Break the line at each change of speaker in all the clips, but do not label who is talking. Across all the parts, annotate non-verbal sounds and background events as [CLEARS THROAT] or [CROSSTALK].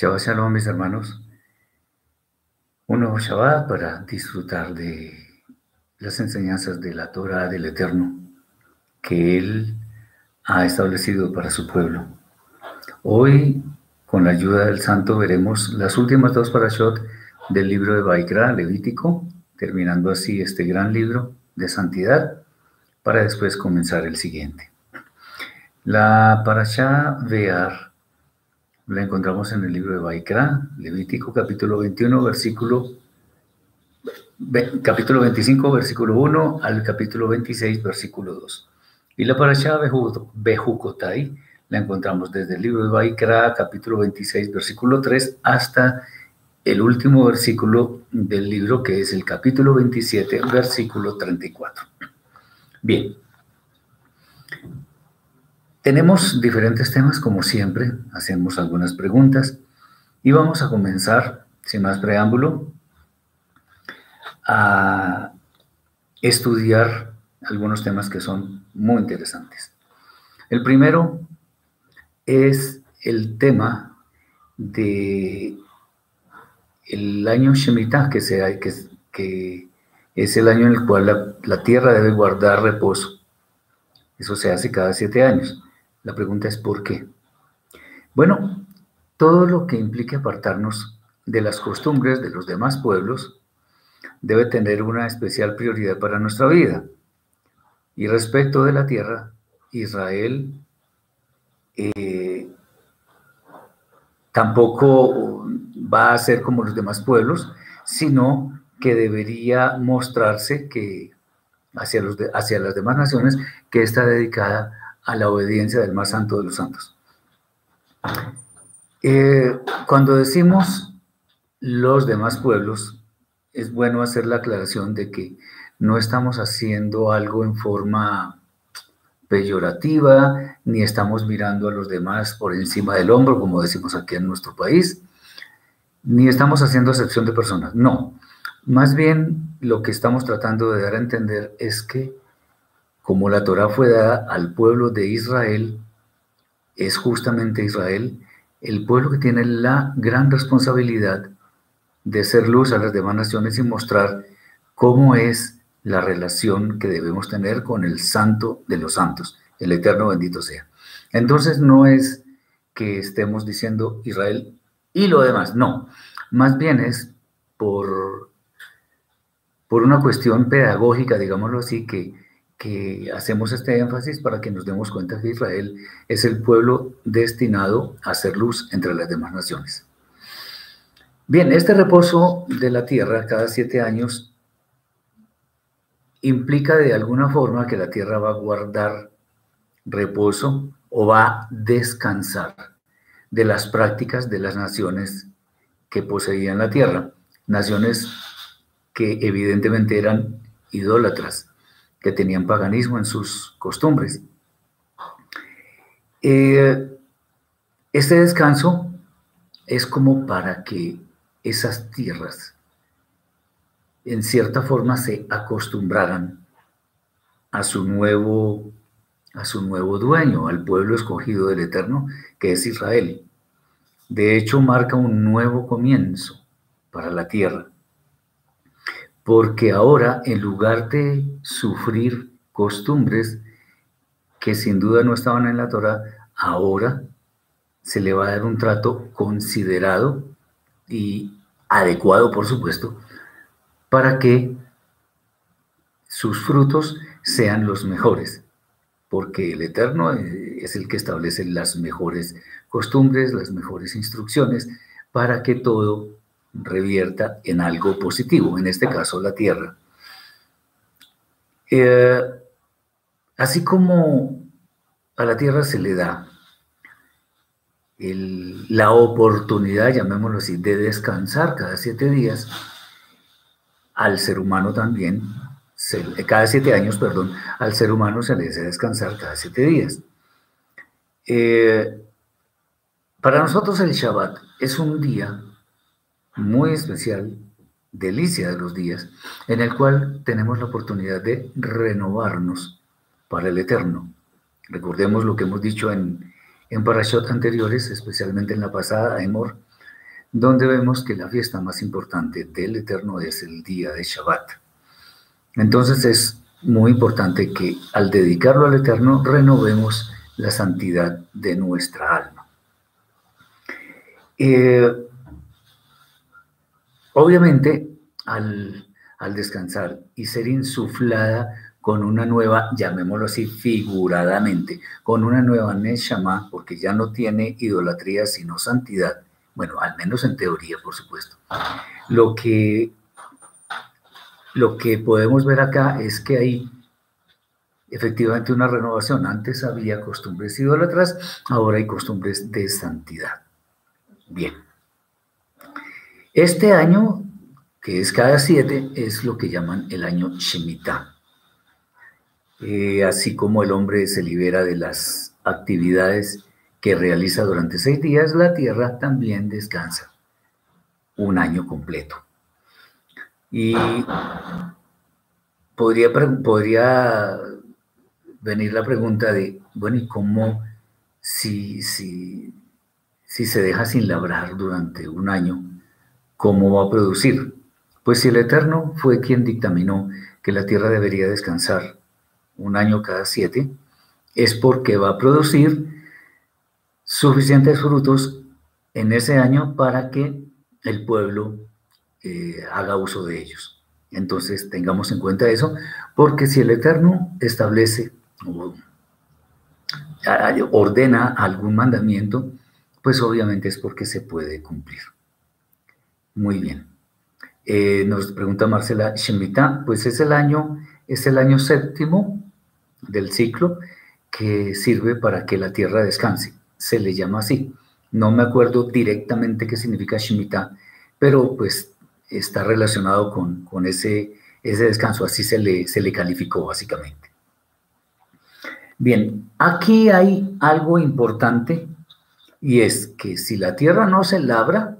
Shabbat Shalom, mis hermanos. Un nuevo Shabbat para disfrutar de las enseñanzas de la Torah del Eterno que Él ha establecido para su pueblo. Hoy, con la ayuda del Santo, veremos las últimas dos parashot del libro de Baikra, Levítico, terminando así este gran libro de santidad, para después comenzar el siguiente. La parashá Vear la encontramos en el libro de Baikra, Levítico capítulo 21, versículo capítulo 25, versículo 1 al capítulo 26, versículo 2. Y la parashá Bejucotai la encontramos desde el libro de Baikra, capítulo 26, versículo 3, hasta el último versículo del libro, que es el capítulo 27, versículo 34. Bien, tenemos diferentes temas, como siempre, hacemos algunas preguntas y vamos a comenzar, sin más preámbulo, a estudiar algunos temas que son muy interesantes. El primero es el tema de el año Shemitah, que, sea, que, es el año en el cual la tierra debe guardar reposo. Eso se hace cada siete años. La pregunta es ¿por qué? Bueno, todo lo que implique apartarnos de las costumbres de los demás pueblos debe tener una especial prioridad para nuestra vida. Y respecto de la tierra, Israel eh, tampoco va a ser como los demás pueblos, sino que debería mostrarse que hacia, los hacia las demás naciones que está dedicada a la obediencia del más santo de los santos. Eh, cuando decimos los demás pueblos, es bueno hacer la aclaración de que no estamos haciendo algo en forma peyorativa, ni estamos mirando a los demás por encima del hombro, como decimos aquí en nuestro país, ni estamos haciendo excepción de personas. No, más bien lo que estamos tratando de dar a entender es que como la Torah fue dada al pueblo de Israel, es justamente Israel el pueblo que tiene la gran responsabilidad de ser luz a las demás naciones y mostrar cómo es la relación que debemos tener con el santo de los santos, el eterno bendito sea. Entonces no es que estemos diciendo Israel y lo demás, no, más bien es por, por una cuestión pedagógica, digámoslo así, que que hacemos este énfasis para que nos demos cuenta que Israel es el pueblo destinado a hacer luz entre las demás naciones. Bien, este reposo de la tierra cada siete años implica de alguna forma que la tierra va a guardar reposo o va a descansar de las prácticas de las naciones que poseían la tierra, naciones que evidentemente eran idólatras, que tenían paganismo en sus costumbres. Eh, este descanso es como para que esas tierras en cierta forma se acostumbraran a su nuevo a su nuevo dueño, al pueblo escogido del Eterno, que es Israel. De hecho, marca un nuevo comienzo para la tierra porque ahora en lugar de sufrir costumbres que sin duda no estaban en la Torah, ahora se le va a dar un trato considerado y adecuado, por supuesto, para que sus frutos sean los mejores, porque el Eterno es el que establece las mejores costumbres, las mejores instrucciones, para que todo revierta en algo positivo, en este caso la tierra. Eh, así como a la tierra se le da la oportunidad, llamémoslo así, de descansar cada siete días, al ser humano también, cada siete años, perdón, al ser humano se le hace descansar cada siete días. Eh, para nosotros el Shabbat es un día muy especial, delicia de los días, en el cual tenemos la oportunidad de renovarnos para el eterno. Recordemos lo que hemos dicho en, en parashot anteriores, especialmente en la pasada, Amor, donde vemos que la fiesta más importante del Eterno es el día de Shabbat. Entonces es muy importante que al dedicarlo al Eterno renovemos la santidad de nuestra alma. Eh, obviamente, al, al descansar y ser insuflada con una nueva, llamémoslo así figuradamente, con una nueva Neshama, porque ya no tiene idolatría sino santidad, bueno, al menos en teoría, por supuesto. Lo que, lo que podemos ver acá es que hay efectivamente una renovación. Antes había costumbres idólatras, ahora hay costumbres de santidad. Bien. Este año, que es cada siete, es lo que llaman el año Shemitah. Eh, así como el hombre se libera de las actividades que realiza durante seis días, la tierra también descansa un año completo. Y podría, venir la pregunta de, bueno, ¿y cómo si se deja sin labrar durante un año, cómo va a producir? Pues si el Eterno fue quien dictaminó que la tierra debería descansar un año cada siete, es porque va a producir suficientes frutos en ese año para que el pueblo eh, haga uso de ellos. Entonces tengamos en cuenta eso, porque si el Eterno establece o ordena algún mandamiento, pues obviamente es porque se puede cumplir. Muy bien. Eh, nos pregunta Marcela Shemitah, pues es el año, es el año séptimo del ciclo que sirve para que la tierra descanse se le llama así. No me acuerdo directamente qué significa Shemitah, pero pues está relacionado con, con ese, ese descanso, así se le, se le calificó básicamente. Bien, aquí hay algo importante y es que si la tierra no se labra,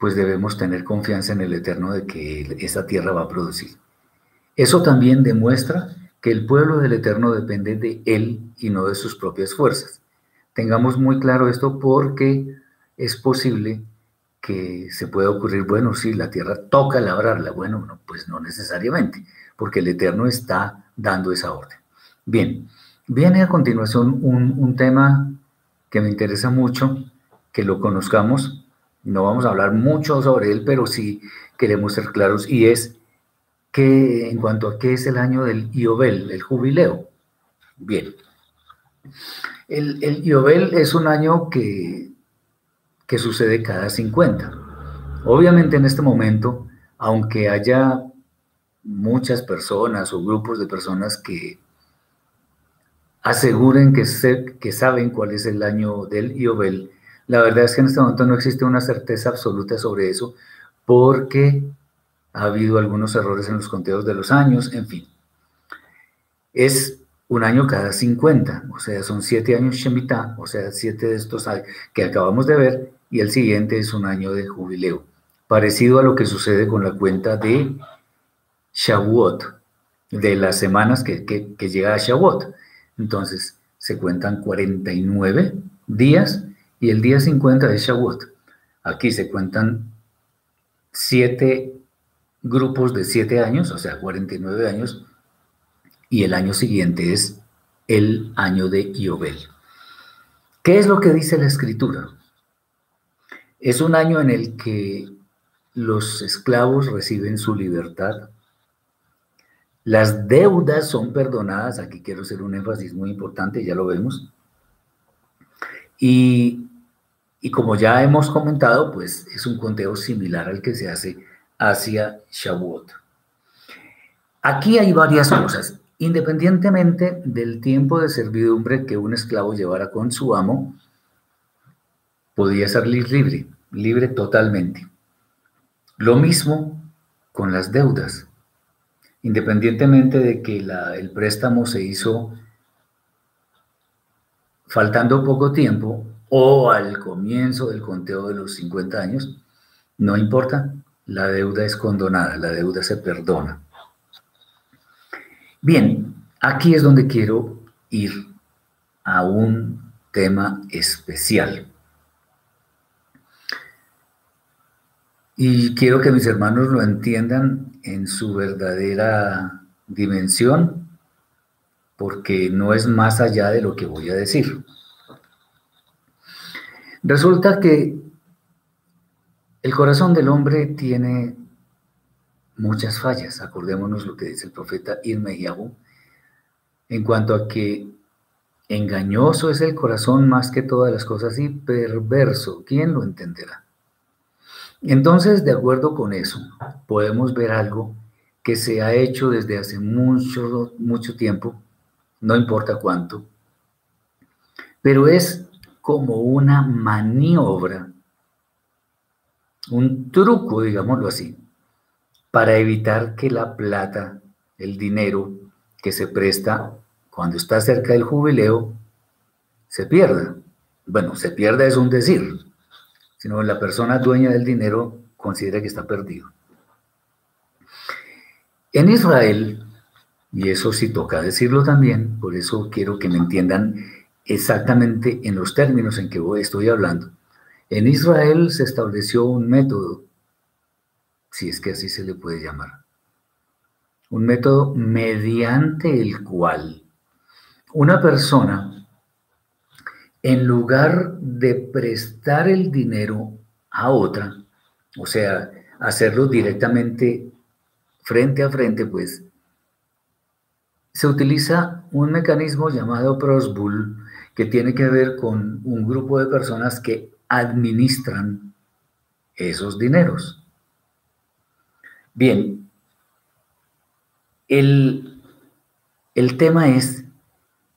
pues debemos tener confianza en el Eterno de que esa tierra va a producir. Eso también demuestra que el pueblo del Eterno depende de Él y no de sus propias fuerzas. Tengamos muy claro esto porque es posible que se pueda ocurrir, bueno, si la tierra toca labrarla, bueno, pues no necesariamente, porque el Eterno está dando esa orden. Bien, viene a continuación un, un tema que me interesa mucho, que lo conozcamos, no vamos a hablar mucho sobre él, pero sí queremos ser claros, y es que en cuanto a qué es el año del Iobel, el jubileo. Bien. El, el Iobel es un año que, que sucede cada 50. Obviamente en este momento, aunque haya muchas personas o grupos de personas que aseguren que, que saben cuál es el año del Iobel, la verdad es que en este momento no existe una certeza absoluta sobre eso, porque ha habido algunos errores en los conteos de los años, en fin. Es un año cada 50, o sea, son siete años Shemitah, o sea, siete de estos que acabamos de ver, y el siguiente es un año de jubileo, parecido a lo que sucede con la cuenta de Shavuot, de las semanas que, que llega a Shavuot. Entonces, se cuentan 49 días y el día 50 de Shavuot. Aquí se cuentan siete grupos de 7 años, o sea, 49 años, y el año siguiente es el año de Iobel. ¿Qué es lo que dice la escritura? Es un año en el que los esclavos reciben su libertad, las deudas son perdonadas, aquí quiero hacer un énfasis muy importante, ya lo vemos, y, y como ya hemos comentado, pues es un conteo similar al que se hace hacia Shavuot. Aquí hay varias cosas. Independientemente del tiempo de servidumbre que un esclavo llevara con su amo, podía ser libre, libre totalmente. Lo mismo con las deudas. Independientemente de que el préstamo se hizo faltando poco tiempo o al comienzo del conteo de los 50 años, no importa, la deuda es condonada, la deuda se perdona. Bien, aquí es donde quiero ir a un tema especial. Y quiero que mis hermanos lo entiendan en su verdadera dimensión, porque no es más allá de lo que voy a decir. Resulta que el corazón del hombre tiene muchas fallas. Acordémonos lo que dice el profeta Irmeyahu en cuanto a que engañoso es el corazón más que todas las cosas y perverso. ¿Quién lo entenderá? Entonces, de acuerdo con eso, podemos ver algo que se ha hecho desde hace mucho, mucho tiempo, no importa cuánto, pero es como una maniobra, un truco, digámoslo así, para evitar que la plata, el dinero que se presta cuando está cerca del jubileo, se pierda. Bueno, se pierda es un decir, sino la persona dueña del dinero considera que está perdido. En Israel, y eso sí toca decirlo también, por eso quiero que me entiendan exactamente en los términos en que estoy hablando. En Israel se estableció un método, si es que así se le puede llamar, un método mediante el cual una persona en lugar de prestar el dinero a otra, o sea, hacerlo directamente frente a frente, pues, se utiliza un mecanismo llamado Prosbull que tiene que ver con un grupo de personas que administran esos dineros. Bien, el, el tema es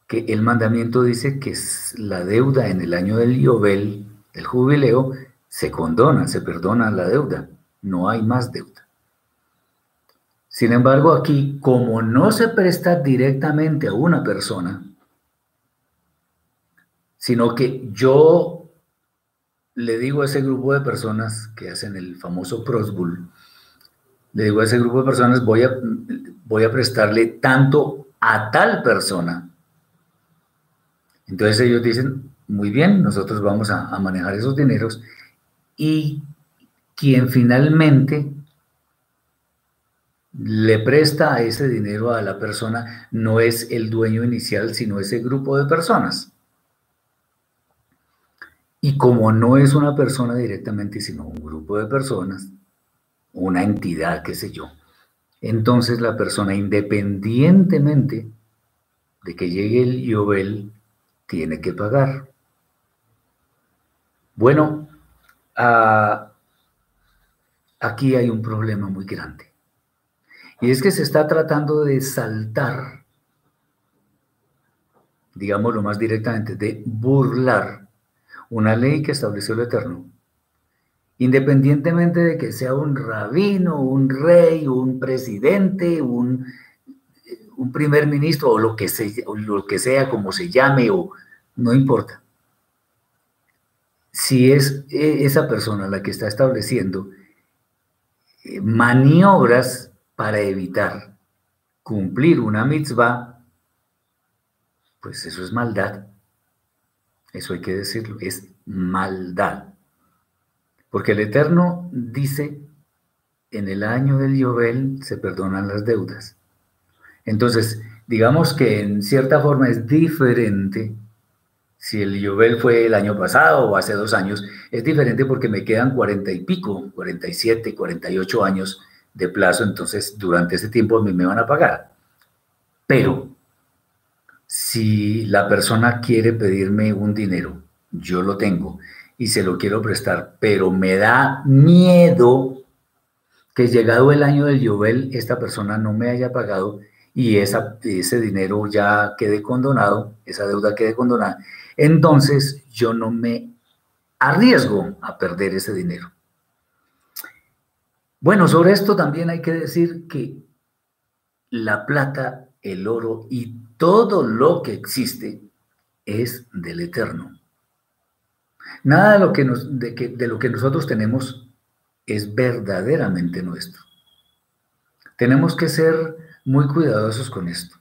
que el mandamiento dice que la deuda en el año del Yobel, del jubileo, se condona, se perdona la deuda, no hay más deuda. Sin embargo, aquí, como no se presta directamente a una persona, sino que yo le digo a ese grupo de personas que hacen el famoso prosbul, le digo a ese grupo de personas, voy a, voy a prestarle tanto a tal persona entonces ellos dicen, muy bien, nosotros vamos a, manejar esos dineros y quien finalmente le presta ese dinero a la persona no es el dueño inicial, sino ese grupo de personas. Y como no es una persona directamente, sino un grupo de personas, una entidad, qué sé yo, entonces la persona, independientemente de que llegue el Yobel tiene que pagar. Bueno, ah, aquí hay un problema muy grande. Y es que se está tratando de saltar, digámoslo más directamente, de burlar una ley que estableció el Eterno. Independientemente de que sea un rabino, un rey, un presidente, un primer ministro o lo que, lo que sea, como se llame, o no importa. Si es e, esa persona la que está estableciendo eh, maniobras para evitar cumplir una mitzvah, pues eso es maldad. Eso hay que decirlo, es maldad. Porque el Eterno dice, en el año del Yobel se perdonan las deudas. Entonces, digamos que en cierta forma es diferente si el Yobel fue el año pasado o hace dos años, es diferente porque me quedan cuarenta y pico, 47, 48 años de plazo, entonces durante ese tiempo a mí me van a pagar. Pero si la persona quiere pedirme un dinero, yo lo tengo y se lo quiero prestar, pero me da miedo que llegado el año del Yobel esta persona no me haya pagado y ese dinero ya quede condonado, esa deuda quede condonada, entonces yo no me arriesgo a perder ese dinero. Bueno, sobre esto también hay que decir que la plata, el oro y todo lo que existe es del eterno. Nada de lo que, nosotros tenemos es verdaderamente nuestro. Tenemos que ser muy cuidadosos con esto,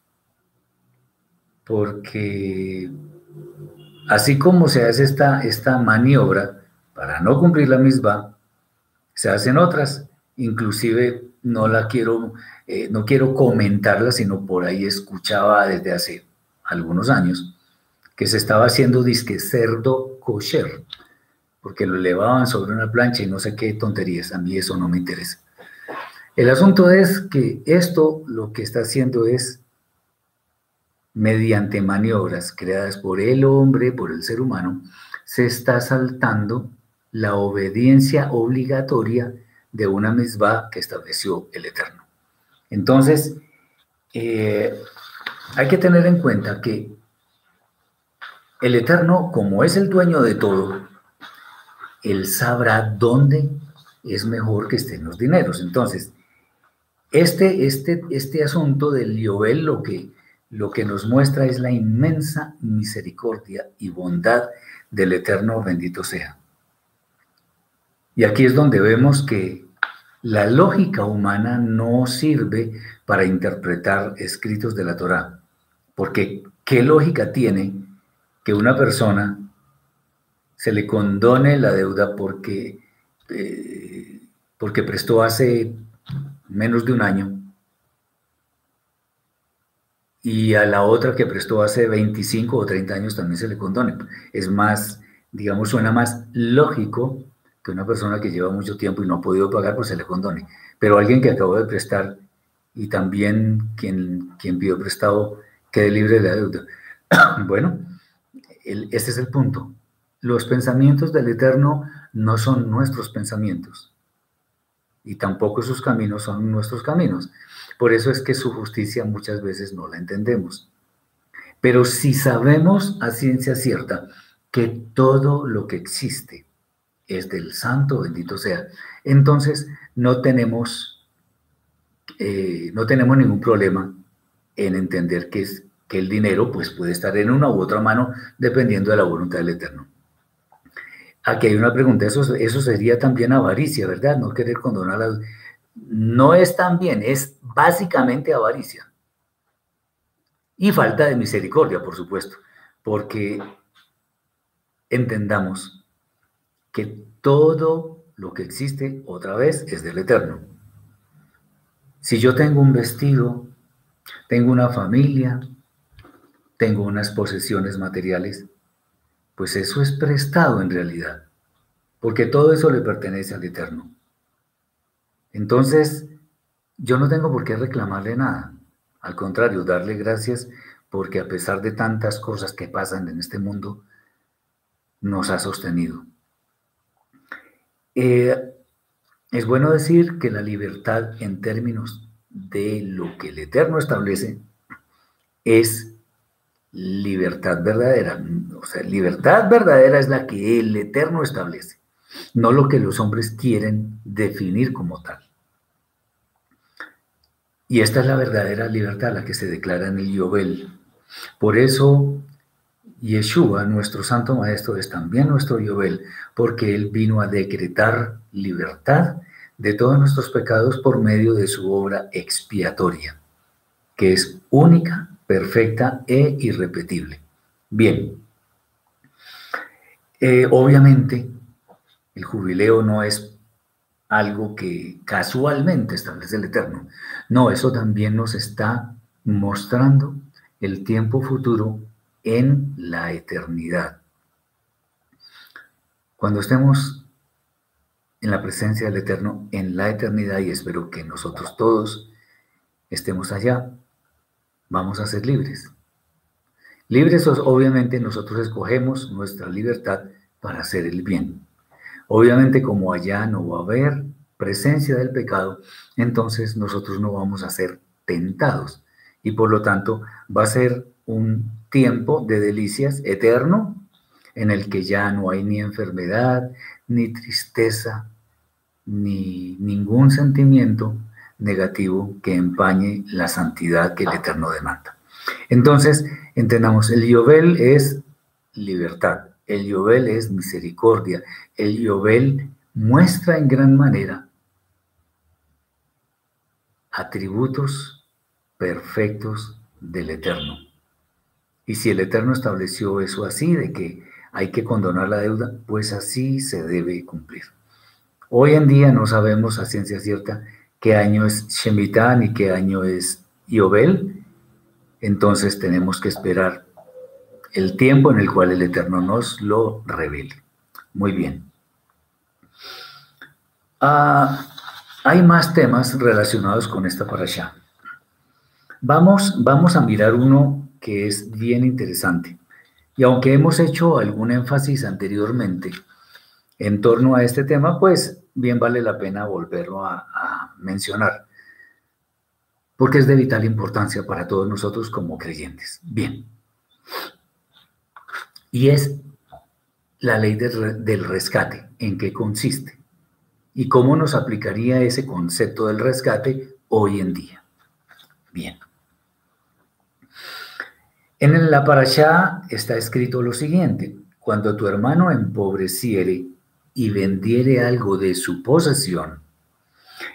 porque así como se hace esta, esta maniobra para no cumplir la misma, Se hacen otras, inclusive no la quiero, eh, no quiero comentarla, sino por ahí escuchaba desde hace algunos años que se estaba haciendo disque cerdo kosher, porque lo elevaban sobre una plancha y no sé qué tonterías, a mí eso no me interesa. El asunto es que esto lo que está haciendo es, mediante maniobras creadas por el hombre, por el ser humano, se está saltando la obediencia obligatoria de una misma que estableció el Eterno. Entonces, eh, hay que tener en cuenta que el Eterno, como es el dueño de todo, Él sabrá dónde es mejor que estén los dineros. Entonces, este, este, este asunto del Yobel lo que, lo que nos muestra es la inmensa misericordia y bondad del Eterno bendito sea. Y aquí es donde vemos que la lógica humana no sirve para interpretar escritos de la Torá, porque ¿qué lógica tiene que una persona se le condone la deuda porque, eh, porque prestó hace menos de un año, y a la otra que prestó hace 25 o 30 años también se le condone. Es más, digamos, suena más lógico que una persona que lleva mucho tiempo y no ha podido pagar, pues se le condone. Pero alguien que acabó de prestar y también quien, quien pidió prestado quede libre de la deuda. [COUGHS] bueno, este es el punto. Los pensamientos del Eterno no son nuestros pensamientos y tampoco sus caminos son nuestros caminos. Por eso es que su justicia muchas veces no la entendemos. Pero si sabemos a ciencia cierta que todo lo que existe es del santo, bendito sea, entonces no tenemos, eh, no tenemos ningún problema en entender que, es, que el dinero pues, puede estar en una u otra mano dependiendo de la voluntad del Eterno. Aquí hay una pregunta, eso, eso sería también avaricia, ¿verdad? No querer condonar la... No es también, es básicamente avaricia. Y falta de misericordia, por supuesto, porque entendamos que todo lo que existe, otra vez, es del Eterno. Si yo tengo un vestido, tengo una familia, tengo unas posesiones materiales, pues eso es prestado en realidad, porque todo eso le pertenece al Eterno. Entonces, yo no tengo por qué reclamarle nada, al contrario, darle gracias porque a pesar de tantas cosas que pasan en este mundo, nos ha sostenido. Eh, es bueno decir que la libertad en términos de lo que el Eterno establece es libertad verdadera. O sea, libertad verdadera es la que el Eterno establece, no lo que los hombres quieren definir como tal. Y esta es la verdadera libertad, la que se declara en el Yobel. Por eso, Yeshua, nuestro Santo Maestro, es también nuestro Yobel, porque Él vino a decretar libertad de todos nuestros pecados por medio de su obra expiatoria, que es única perfecta e irrepetible. Bien, eh, obviamente el jubileo no es algo que casualmente establece el Eterno. No, eso también nos está mostrando el tiempo futuro en la eternidad. Cuando estemos en la presencia del Eterno en la eternidad, y espero que nosotros todos estemos allá, vamos a ser libres. Libres, obviamente, nosotros escogemos nuestra libertad para hacer el bien. Obviamente, como allá no va a haber presencia del pecado, entonces nosotros no vamos a ser tentados. Y por lo tanto, va a ser un tiempo de delicias eterno en el que ya no hay ni enfermedad, ni tristeza, ni ningún sentimiento negativo que empañe la santidad que el Eterno demanda. Entonces, entendamos, el Yobel es libertad, el Yobel es misericordia, el Yobel muestra en gran manera atributos perfectos del Eterno. Y si el Eterno estableció eso así, de que hay que condonar la deuda, pues así se debe cumplir. Hoy en día no sabemos a ciencia cierta qué año es Shemitah ni qué año es Yobel, entonces tenemos que esperar el tiempo en el cual el Eterno nos lo revele. Muy bien. Ah, hay más temas relacionados con esta parasha. Vamos, vamos a mirar uno que es bien interesante. Y aunque hemos hecho algún énfasis anteriormente en torno a este tema, pues bien vale la pena volverlo a, mencionar, porque es de vital importancia para todos nosotros como creyentes. Bien. Y es la ley del rescate, ¿en qué consiste? ¿Y cómo nos aplicaría ese concepto del rescate hoy en día? Bien. En la parashá está escrito lo siguiente, cuando tu hermano empobreciere y vendiere algo de su posesión,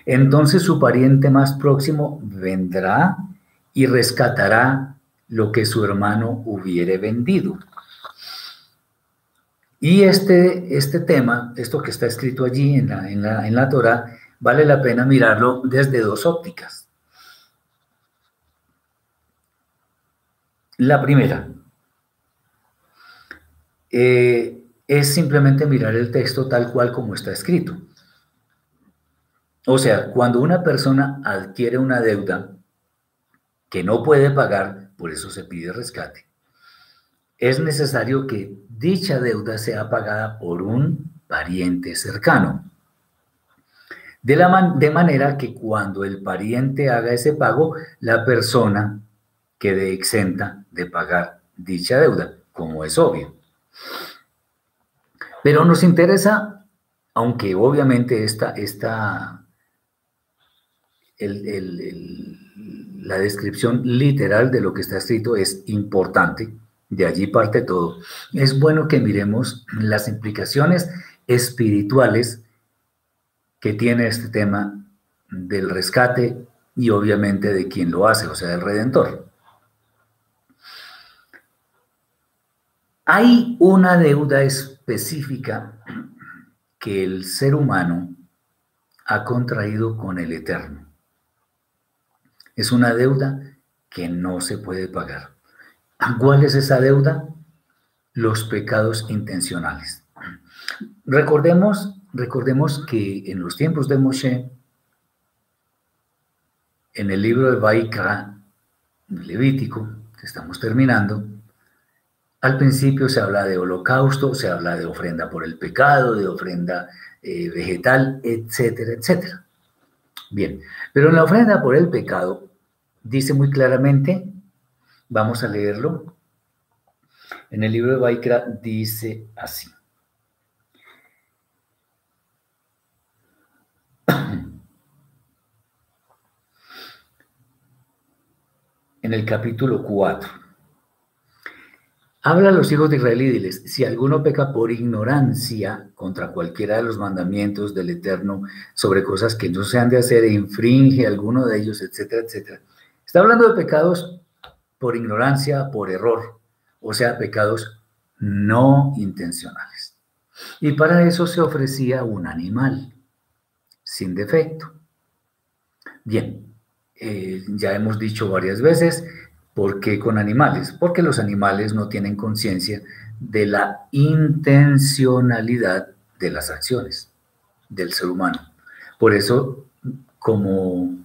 entonces su pariente más próximo vendrá y rescatará lo que su hermano hubiere vendido. Y este, este tema, esto que está escrito allí en la, en, la, en la Torah, vale la pena mirarlo desde dos ópticas. La primera eh, es simplemente mirar el texto tal cual como está escrito. O sea, cuando una persona adquiere una deuda que no puede pagar, por eso se pide rescate, es necesario que dicha deuda sea pagada por un pariente cercano. De, la de manera que cuando el pariente haga ese pago, la persona quede exenta de pagar dicha deuda, como es obvio. Pero nos interesa, aunque obviamente esta, esta la descripción literal de lo que está escrito es importante, de allí parte todo. Es bueno que miremos las implicaciones espirituales que tiene este tema del rescate y obviamente de quien lo hace, o sea, el Redentor. Hay una deuda específica que el ser humano ha contraído con el Eterno. Es una deuda que no se puede pagar. ¿Cuál es esa deuda? Los pecados intencionales. Recordemos, recordemos que en los tiempos de Moshe, en el libro de Baikra, Levítico, que estamos terminando, al principio se habla de holocausto, se habla de ofrenda por el pecado, de ofrenda eh, vegetal, etcétera, etcétera. Bien, pero en la ofrenda por el pecado dice muy claramente Vamos a leerlo. En el libro de Baikra dice así. [CLEARS THROAT] En el capítulo 4. Habla a los hijos de Israel y diles, si alguno peca por ignorancia contra cualquiera de los mandamientos del Eterno sobre cosas que no se han de hacer e infringe alguno de ellos, etcétera, etcétera. Está hablando de pecados por ignorancia, por error, o sea, pecados no intencionales. Y para eso se ofrecía un animal sin defecto. Bien, eh, ya hemos dicho varias veces, ¿por qué con animales? Porque los animales no tienen conciencia de la intencionalidad de las acciones del ser humano. Por eso, como,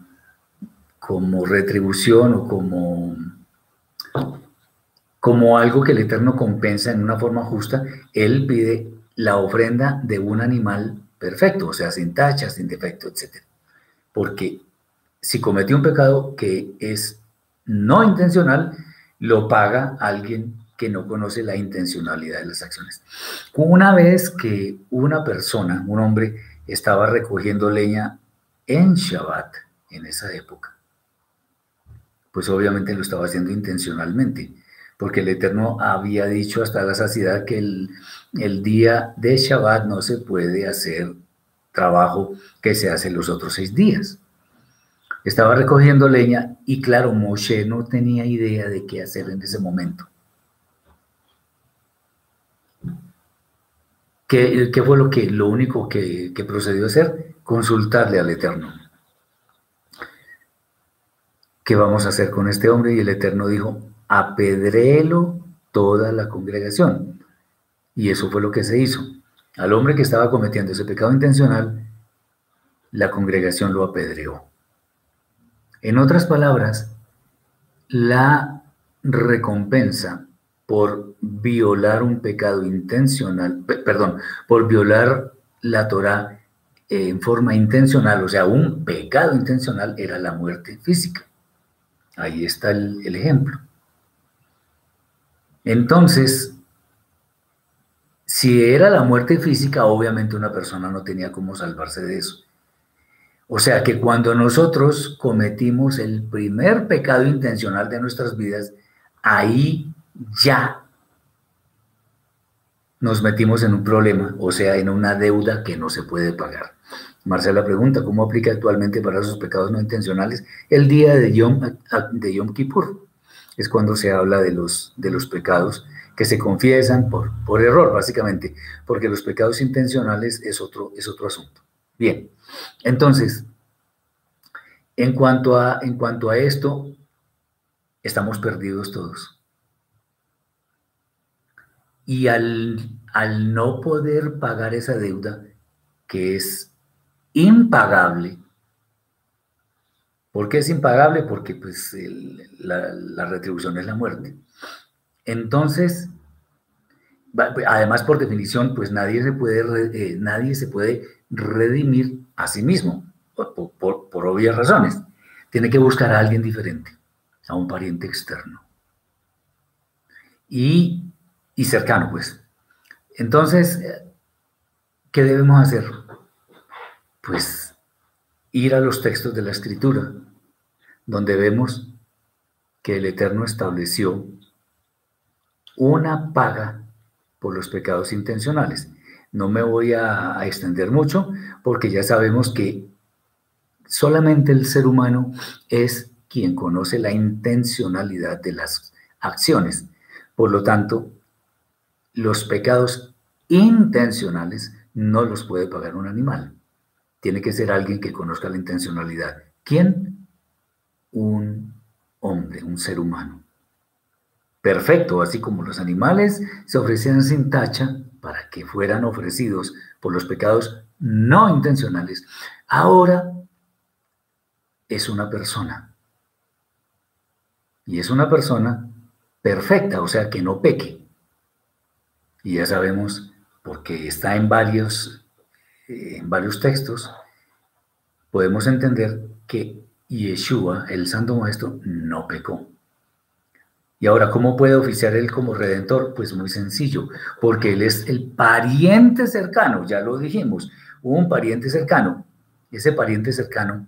como retribución o como como algo que el Eterno compensa en una forma justa, Él pide la ofrenda de un animal perfecto, o sea, sin tacha, sin defecto, etc. Porque si cometió un pecado que es no intencional, lo paga alguien que no conoce la intencionalidad de las acciones. Una vez que una persona, un hombre, estaba recogiendo leña en Shabbat, en esa época, pues obviamente lo estaba haciendo intencionalmente porque el Eterno había dicho hasta la saciedad que el, día de Shabbat no se puede hacer trabajo que se hace los otros seis días. Estaba recogiendo leña y claro, Moshe no tenía idea de qué hacer en ese momento. ¿Qué, fue lo, que, lo único que, que procedió a hacer? Consultarle al Eterno. ¿Qué vamos a hacer con este hombre? Y el Eterno dijo, apedréelo toda la congregación. Y eso fue lo que se hizo. Al hombre que estaba cometiendo ese pecado intencional, la congregación lo apedreó. En otras palabras, la recompensa por violar un pecado intencional, perdón, por violar la Torah en forma intencional, o sea, un pecado intencional era la muerte física. Ahí está el, el ejemplo. Entonces, si era la muerte física, obviamente una persona no tenía cómo salvarse de eso. O sea que cuando nosotros cometimos el primer pecado intencional de nuestras vidas, ahí ya nos metimos en un problema, o sea, en una deuda que no se puede pagar. Marcela pregunta, ¿cómo aplica actualmente para esos pecados no intencionales el día de Yom, de Yom Kippur? Es cuando se habla de los, de los pecados que se confiesan por, por error, básicamente, porque los pecados intencionales es otro, es otro asunto. Bien, entonces, en cuanto a, en cuanto a esto, estamos perdidos todos. Y al, al no poder pagar esa deuda, que es impagable, ¿por qué es impagable? Porque pues la, retribución es la muerte. Entonces, además por definición, pues nadie se puede, eh, nadie se puede redimir a sí mismo, por, obvias razones. Tiene que buscar a alguien diferente, a un pariente externo. Y, y cercano, pues. Entonces, ¿qué debemos hacer? Pues ir a los textos de la Escritura, donde vemos que el Eterno estableció una paga por los pecados intencionales. No me voy a, extender mucho porque ya sabemos que solamente el ser humano es quien conoce la intencionalidad de las acciones. Por lo tanto, los pecados intencionales no los puede pagar un animal. Tiene que ser alguien que conozca la intencionalidad. ¿Quién? Un hombre, un ser humano. Perfecto, así como los animales se ofrecían sin tacha, para que fueran ofrecidos por los pecados no intencionales, ahora es una persona. Y es una persona perfecta, o sea, que no peque. Y ya sabemos, porque está en varios, eh, en varios textos, podemos entender que Yeshua, el Santo Maestro, no pecó. Y ahora, ¿cómo puede oficiar él como redentor? Pues muy sencillo, porque él es el pariente cercano, ya lo dijimos, un pariente cercano. Ese pariente cercano,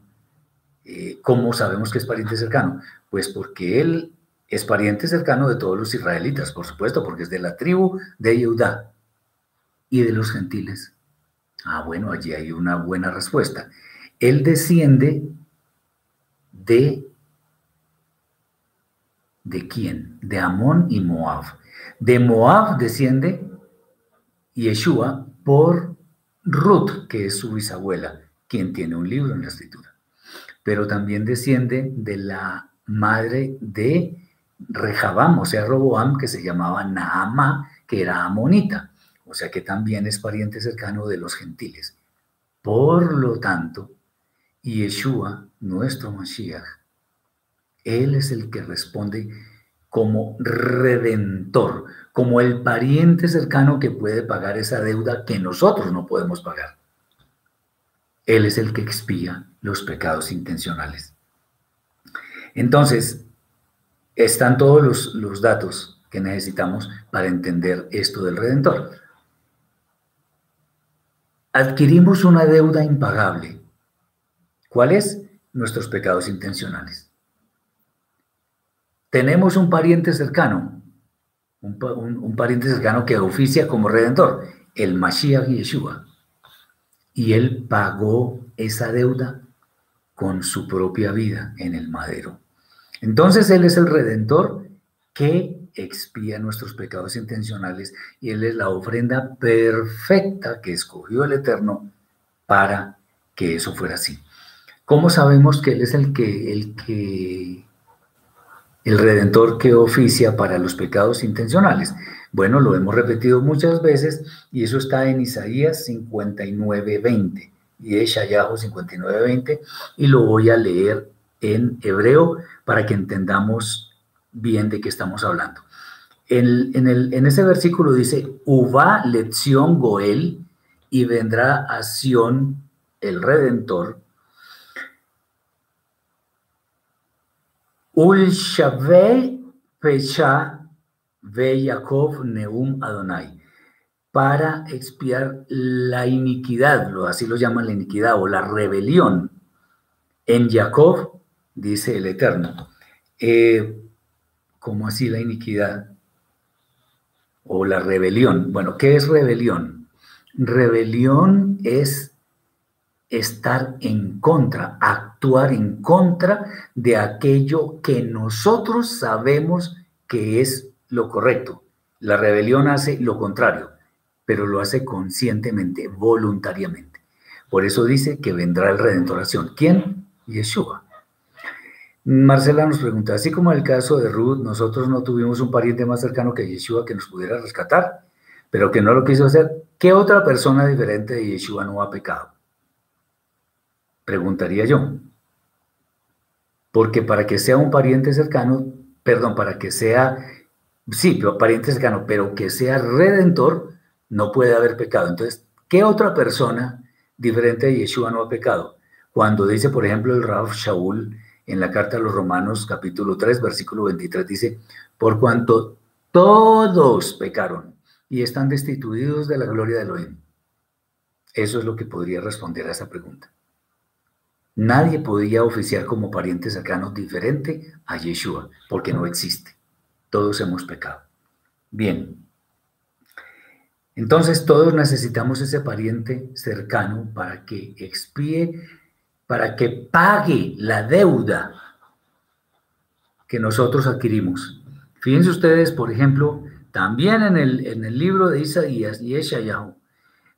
eh, ¿cómo sabemos que es pariente cercano? Pues porque él es pariente cercano de todos los israelitas, por supuesto, porque es de la tribu de Judá y de los gentiles. Ah, bueno, allí hay una buena respuesta. Él desciende de ¿De quién? De Amón y Moab. De Moab desciende Yeshua por Ruth, que es su bisabuela, quien tiene un libro en la escritura. Pero también desciende de la madre de Rehabam, o sea, Roboam, que se llamaba Naama, que era amonita, o sea que también es pariente cercano de los gentiles. Por lo tanto, Yeshua, nuestro Mashiach, él es el que responde como redentor, como el pariente cercano que puede pagar esa deuda que nosotros no podemos pagar. Él es el que expía los pecados intencionales. Entonces, están todos los, datos que necesitamos para entender esto del Redentor. Adquirimos una deuda impagable. ¿Cuál es? Nuestros pecados intencionales. Tenemos un pariente cercano, un, pariente cercano que oficia como redentor, el Mashiach Yeshua. Y él pagó esa deuda con su propia vida en el madero. Entonces él es el redentor que expía nuestros pecados intencionales y Él es la ofrenda perfecta que escogió el Eterno para que eso fuera así. ¿Cómo sabemos que Él es el que, el que, el redentor que oficia para los pecados intencionales? Bueno, lo hemos repetido muchas veces y eso está en Isaías 59:20 y Eshayahu 59:20 y lo voy a leer en hebreo para que entendamos bien de qué estamos hablando. En, el, en ese versículo dice, Uva lección Goel, y vendrá a Sión el Redentor. Ul Pecha Ve Neum Adonai, para expiar la iniquidad, así lo llaman la iniquidad o la rebelión en Jacob, dice el Eterno. Eh, ¿Cómo así la iniquidad? O la rebelión. Bueno, ¿qué es rebelión? Rebelión es estar en contra, actuar en contra de aquello que nosotros sabemos que es lo correcto. La rebelión hace lo contrario, pero lo hace conscientemente, voluntariamente. Por eso dice que vendrá el redentoración. ¿Quién? Yeshua. Marcela nos pregunta, así como en el caso de Ruth, nosotros no tuvimos un pariente más cercano que Yeshua que nos pudiera rescatar, pero que no lo quiso hacer, ¿qué otra persona diferente de Yeshua no ha pecado? Preguntaría yo. Porque para que sea un pariente cercano, perdón, para que sea, sí, pero pariente cercano, pero que sea redentor, no puede haber pecado. Entonces, ¿qué otra persona diferente de Yeshua no ha pecado? Cuando dice, por ejemplo, el Rav Shaul, en la carta a los Romanos capítulo 3, versículo 23 dice, por cuanto todos pecaron y están destituidos de la gloria de Elohim. Eso es lo que podría responder a esa pregunta. Nadie podía oficiar como pariente cercano diferente a Yeshua, porque no existe. Todos hemos pecado. Bien. Entonces todos necesitamos ese pariente cercano para que expíe para que pague la deuda que nosotros adquirimos. Fíjense ustedes, por ejemplo, también en el, en el libro de Isaías y Eshayahu,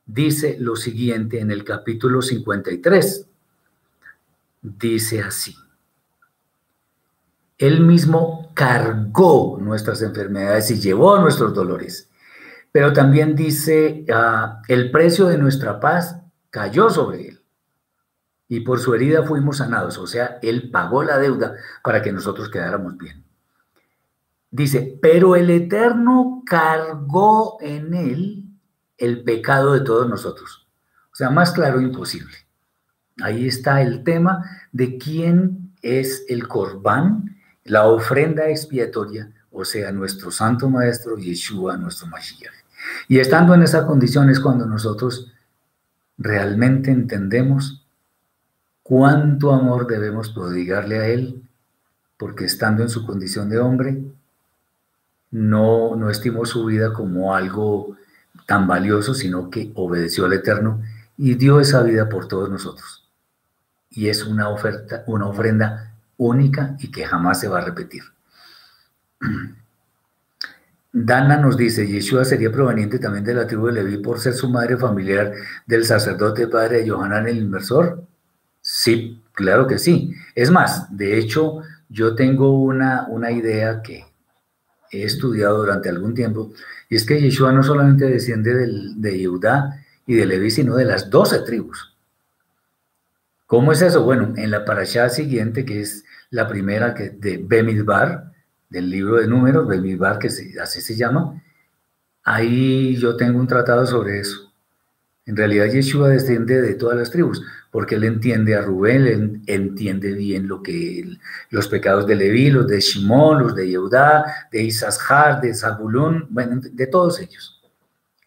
dice lo siguiente en el capítulo 53. Dice así. Él mismo cargó nuestras enfermedades y llevó nuestros dolores. Pero también dice, ah, el precio de nuestra paz cayó sobre él y por su herida fuimos sanados. O sea, Él pagó la deuda para que nosotros quedáramos bien. Dice, pero el Eterno cargó en Él el pecado de todos nosotros. O sea, más claro imposible. Ahí está el tema de quién es el corbán, la ofrenda expiatoria, o sea, nuestro Santo Maestro Yeshua, nuestro Mashiach. Y estando en esa condición es cuando nosotros realmente entendemos cuánto amor debemos prodigarle a Él, porque estando en su condición de hombre, no, no estimó su vida como algo tan valioso, sino que obedeció al Eterno y dio esa vida por todos nosotros. Y es una oferta, una ofrenda única y que jamás se va a repetir. [CLEARS THROAT] Dana nos dice, Yeshua sería proveniente también de la tribu de Leví por ser su madre familiar del sacerdote padre de Johanan el inversor. Sí, claro que sí. Es más, de hecho, yo tengo una, una idea que he estudiado durante algún tiempo, y es que Yeshua no solamente desciende de Judá y de Leví, sino de las doce tribus. ¿Cómo es eso? Bueno, en la parashá siguiente, que es la primera que, de Bemidbar, del libro de números, Bemidbar, que así se llama, ahí yo tengo un tratado sobre eso. En realidad Yeshua desciende de todas las tribus, porque él entiende a Rubén, él entiende bien lo que los pecados de Leví, los de Shimón, los de Yehudá, de Isashar, de Zabulón, bueno, de todos ellos.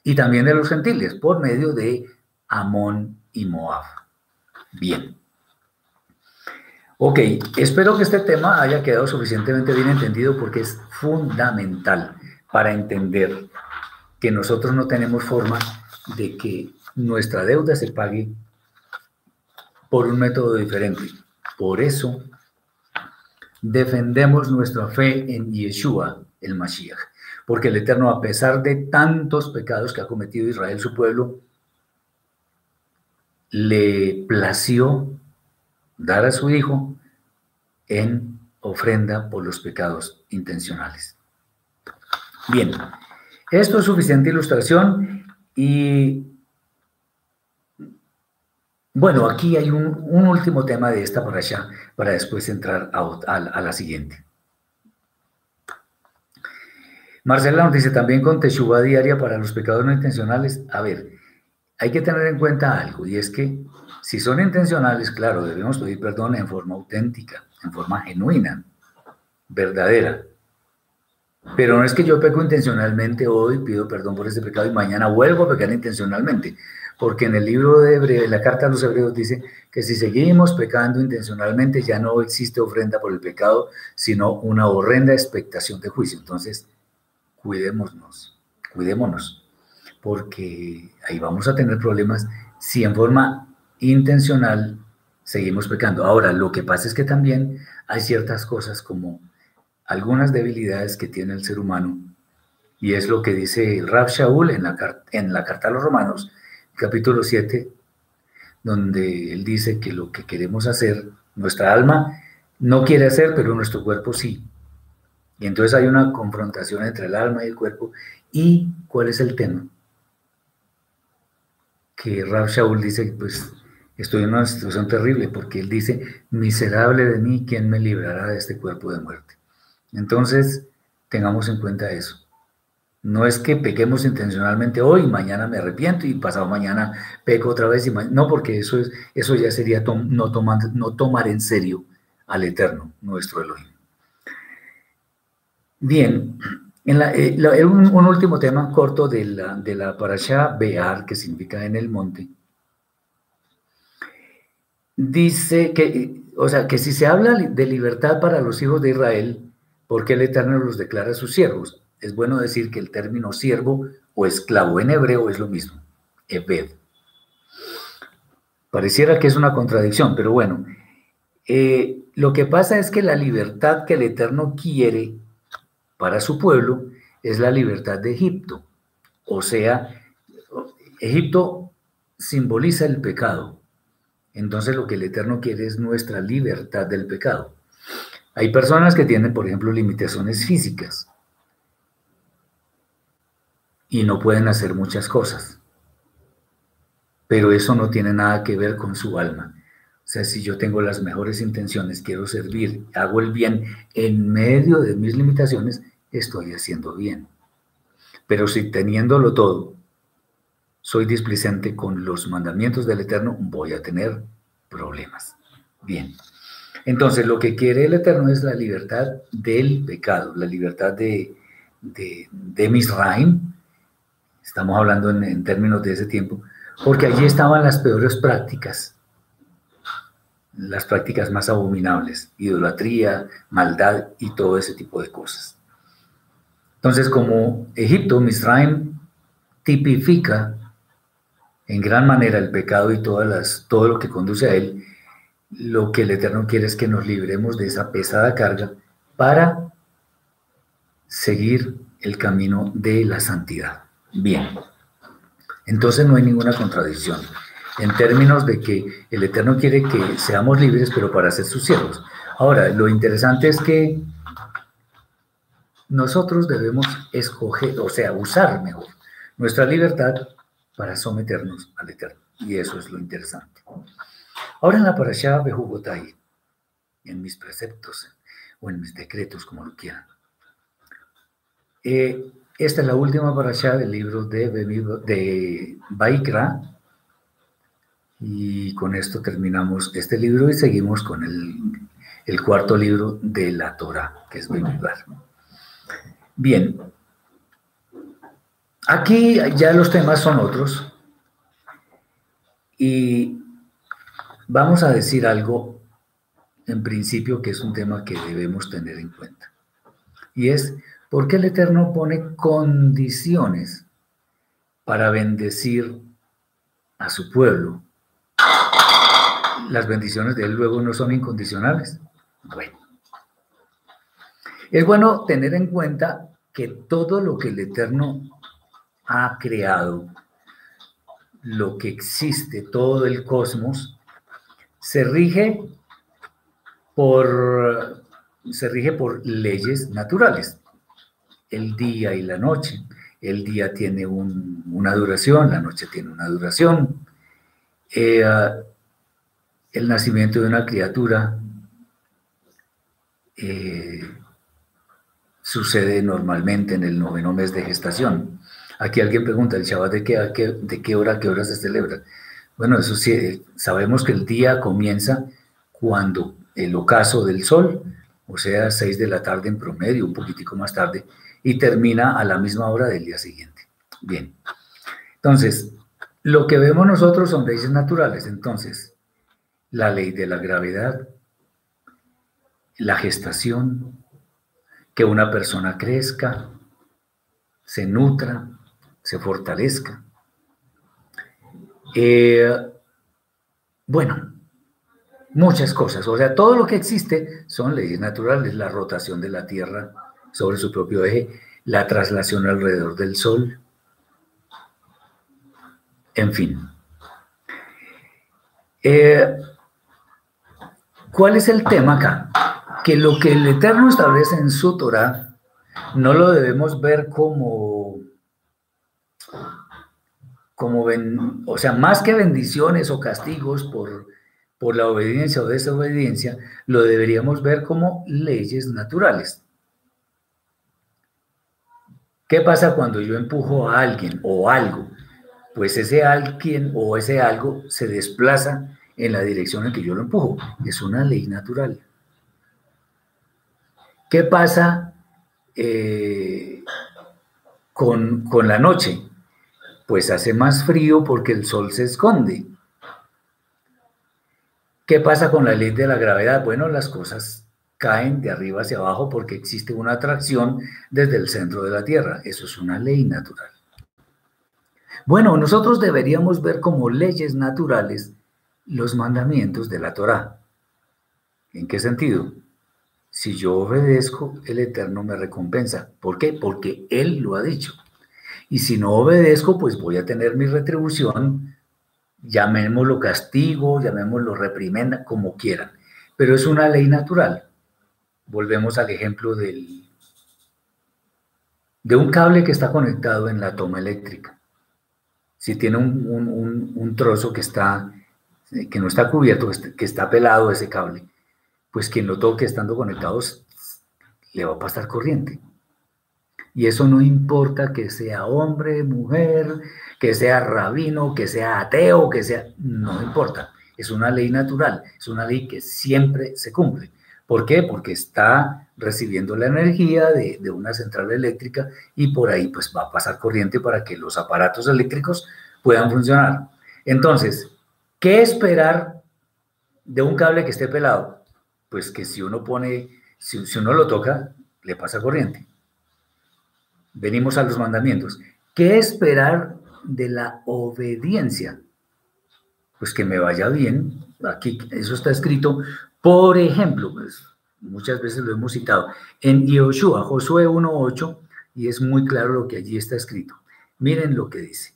Y también de los gentiles, por medio de Amón y Moab. Bien. Ok, espero que este tema haya quedado suficientemente bien entendido porque es fundamental para entender que nosotros no tenemos forma de que nuestra deuda se pague por un método diferente. Por eso defendemos nuestra fe en Yeshua el Mashiach. Porque el Eterno, a pesar de tantos pecados que ha cometido Israel, su pueblo, le plació dar a su Hijo en ofrenda por los pecados intencionales. Bien, esto es suficiente ilustración y bueno, aquí hay un, último tema de esta para allá, para después entrar a, la siguiente. Marcela nos dice también con teshuva diaria para los pecados no intencionales. A ver, hay que tener en cuenta algo, y es que si son intencionales, claro, debemos pedir perdón en forma auténtica, en forma genuina, verdadera. Pero no es que yo peco intencionalmente hoy, pido perdón por ese pecado y mañana vuelvo a pecar intencionalmente porque en el libro de la carta a los hebreos dice que si seguimos pecando intencionalmente ya no existe ofrenda por el pecado, sino una horrenda expectación de juicio. Entonces, cuidémonos, cuidémonos, porque ahí vamos a tener problemas si en forma intencional seguimos pecando. Ahora, lo que pasa es que también hay ciertas cosas como algunas debilidades que tiene el ser humano, y es lo que dice Rab Shaul en la, en la carta a los romanos, capítulo 7, donde él dice que lo que queremos hacer, nuestra alma no quiere hacer, pero nuestro cuerpo sí. Y entonces hay una confrontación entre el alma y el cuerpo. ¿Y cuál es el tema? Que Rab Shaul dice, pues estoy en una situación terrible, porque él dice, miserable de mí, ¿quién me librará de este cuerpo de muerte? Entonces, tengamos en cuenta eso. No es que pequemos intencionalmente hoy, mañana me arrepiento y pasado mañana peco otra vez. Y no, porque eso, es, eso ya sería no, tomar, no tomar en serio al Eterno, nuestro Elohim. Bien, en eh, un, último tema corto de la, de la parasha Bear, que significa en el monte. Dice que, o sea, que si se habla de libertad para los hijos de Israel, ¿por qué el Eterno los declara sus siervos? es bueno decir que el término siervo o esclavo en hebreo es lo mismo, Ebed. Pareciera que es una contradicción, pero bueno, eh, lo que pasa es que la libertad que el Eterno quiere para su pueblo es la libertad de Egipto. O sea, Egipto simboliza el pecado. Entonces lo que el Eterno quiere es nuestra libertad del pecado. Hay personas que tienen, por ejemplo, limitaciones físicas y no pueden hacer muchas cosas. Pero eso no tiene nada que ver con su alma. O sea, si yo tengo las mejores intenciones, quiero servir, hago el bien en medio de mis limitaciones, estoy haciendo bien. Pero si teniéndolo todo, soy displicente con los mandamientos del Eterno, voy a tener problemas. Bien. Entonces, lo que quiere el Eterno es la libertad del pecado, la libertad de, de, de Misraim, estamos hablando en, términos de ese tiempo, porque allí estaban las peores prácticas, las prácticas más abominables, idolatría, maldad y todo ese tipo de cosas. Entonces, como Egipto, Misraim, tipifica en gran manera el pecado y todas las, todo lo que conduce a él, lo que el Eterno quiere es que nos libremos de esa pesada carga para seguir el camino de la santidad. Bien, entonces no hay ninguna contradicción en términos de que el Eterno quiere que seamos libres, pero para ser sus siervos. Ahora, lo interesante es que nosotros debemos escoger, o sea, usar mejor nuestra libertad para someternos al Eterno. Y eso es lo interesante. Ahora en la parasha Bejugotai, en mis preceptos o en mis decretos, como lo quieran, eh, esta es la última parasha del libro de, de Baikra. Y con esto terminamos este libro y seguimos con el, cuarto libro de la Torah, que es Bemidbar. Bien. Aquí ya los temas son otros. Y vamos a decir algo en principio que es un tema que debemos tener en cuenta. Y es ¿Por qué el Eterno pone condiciones para bendecir a su pueblo? Las bendiciones de Él luego no son incondicionales. Bueno. Es bueno tener en cuenta que todo lo que el Eterno ha creado, lo que existe, todo el cosmos, se rige por, se rige por leyes naturales. El día y la noche. El día tiene una duración, la noche tiene una duración. Eh, el nacimiento de una criatura eh, sucede normalmente en el noveno mes de gestación. Aquí alguien pregunta, ¿el Shabbat de qué, hora a qué hora se celebra? Bueno, eso sí, sabemos que el día comienza cuando el ocaso del sol, o sea, 6 de la tarde en promedio, un poquitico más tarde, y termina a la misma hora del día siguiente. Bien, entonces, lo que vemos nosotros son leyes naturales. Entonces, la ley de la gravedad, la gestación, que una persona crezca, se nutra, se fortalezca. Eh, bueno, muchas cosas. O sea, todo lo que existe son leyes naturales. La rotación de la Tierra sobre su propio eje, la traslación alrededor del Sol, en fin. Eh, ¿Cuál es el tema acá? Que lo que el Eterno establece en su Torah no lo debemos ver como, como o sea, más que bendiciones o castigos por, por la obediencia o desobediencia, lo deberíamos ver como leyes naturales. ¿Qué pasa cuando yo empujo a alguien o algo? Pues ese alguien o ese algo se desplaza en la dirección en que yo lo empujo. Es una ley natural. ¿Qué pasa eh, con, con la noche? Pues hace más frío porque el sol se esconde. ¿Qué pasa con la ley de la gravedad? Bueno, las cosas caen de arriba hacia abajo porque existe una atracción desde el centro de la Tierra. Eso es una ley natural. Bueno, nosotros deberíamos ver como leyes naturales los mandamientos de la Torá. ¿En qué sentido? Si yo obedezco, el Eterno me recompensa. ¿Por qué? Porque Él lo ha dicho. Y si no obedezco, pues voy a tener mi retribución, llamémoslo castigo, llamémoslo reprimenda, como quieran. Pero es una ley natural. Volvemos al ejemplo del, de un cable que está conectado en la toma eléctrica. Si tiene un, un trozo que está que no está cubierto, que está pelado ese cable, pues quien lo toque estando conectados le va a pasar corriente. Y eso no importa que sea hombre, mujer, que sea rabino, que sea ateo, que sea, no importa. Es una ley natural, es una ley que siempre se cumple. ¿Por qué? Porque está recibiendo la energía de, de, una central eléctrica y por ahí pues va a pasar corriente para que los aparatos eléctricos puedan funcionar. Entonces, ¿Qué esperar de un cable que esté pelado? Pues que si uno pone, si, uno lo toca, le pasa corriente. Venimos a los mandamientos. ¿Qué esperar de la obediencia? Pues que me vaya bien. Aquí eso está escrito. Por ejemplo, pues muchas veces lo hemos citado en Yoshua, Josué 1.8, y es muy claro lo que allí está escrito. Miren lo que dice.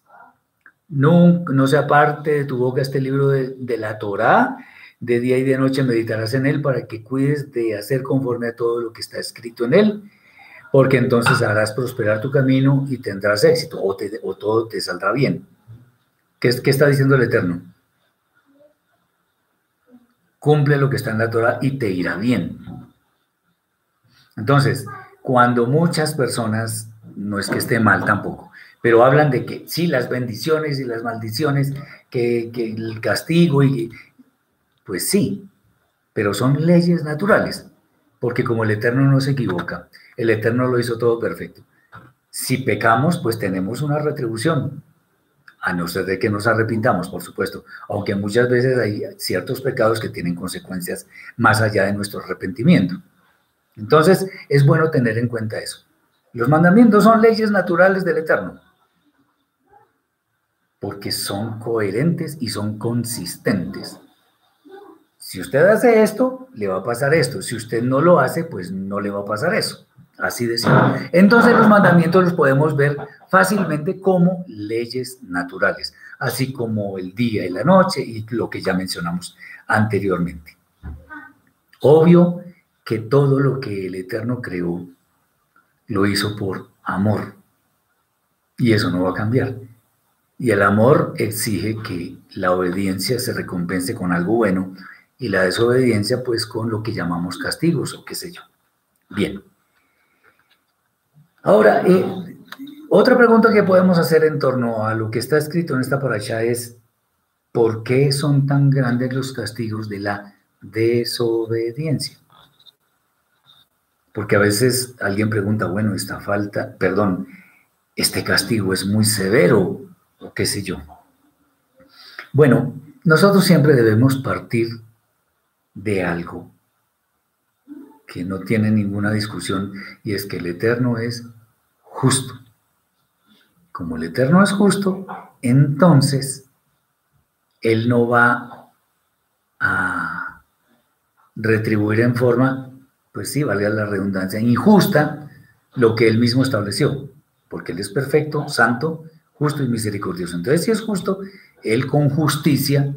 No, no se aparte de tu boca este libro de, la Torá, de día y de noche meditarás en él para que cuides de hacer conforme a todo lo que está escrito en él, porque entonces harás prosperar tu camino y tendrás éxito, o, todo te saldrá bien. ¿Qué, ¿Qué, está diciendo el Eterno? Cumple lo que está en la Torah y te irá bien. Entonces, cuando muchas personas, no es que esté mal tampoco, pero hablan de que sí, las bendiciones y las maldiciones, que, el castigo, y pues sí, pero son leyes naturales, porque como el Eterno no se equivoca, el Eterno lo hizo todo perfecto. Si pecamos, pues tenemos una retribución, a no ser de que nos arrepintamos, por supuesto, aunque muchas veces hay ciertos pecados que tienen consecuencias más allá de nuestro arrepentimiento. Entonces, es bueno tener en cuenta eso. Los mandamientos son leyes naturales del Eterno porque son coherentes y son consistentes. Si usted hace esto, le va a pasar esto. Si usted no lo hace, pues no le va a pasar eso. Así decimos. Entonces los mandamientos los podemos ver fácilmente como leyes naturales, así como el día y la noche y lo que ya mencionamos anteriormente. Obvio que todo lo que el Eterno creó lo hizo por amor y eso no va a cambiar. Y el amor exige que la obediencia se recompense con algo bueno y la desobediencia pues con lo que llamamos castigos o qué sé yo. Bien. Ahora, eh, otra pregunta que podemos hacer en torno a lo que está escrito en esta paracha es, ¿por qué son tan grandes los castigos de la desobediencia? Porque a veces alguien pregunta, bueno, esta falta, perdón, este castigo es muy severo, o qué sé yo. Bueno, nosotros siempre debemos partir de algo que no tiene ninguna discusión y es que el Eterno es justo. Como el Eterno es justo, entonces Él no va a retribuir en forma, pues sí, valga la redundancia, injusta lo que Él mismo estableció, porque Él es perfecto, santo, justo y misericordioso. Entonces, si es justo, Él con justicia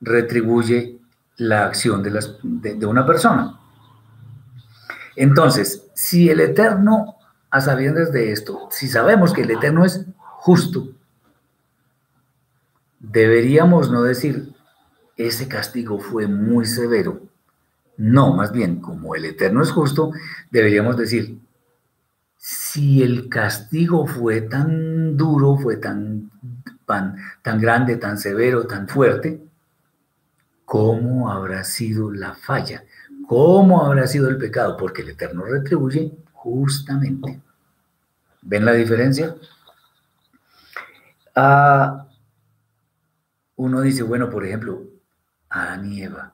retribuye la acción de, de, una persona. Entonces, si el Eterno, a sabiendas de esto, si sabemos que el Eterno es justo, deberíamos no decir, ese castigo fue muy severo. No, más bien, como el Eterno es justo, deberíamos decir, si el castigo fue tan duro, fue tan, tan, tan grande, tan severo, tan fuerte, ¿cómo habrá sido la falla? ¿Cómo habrá sido el pecado? Porque el Eterno retribuye justamente. ¿Ven la diferencia? Ah, uno dice, bueno, por ejemplo, Adán y Eva.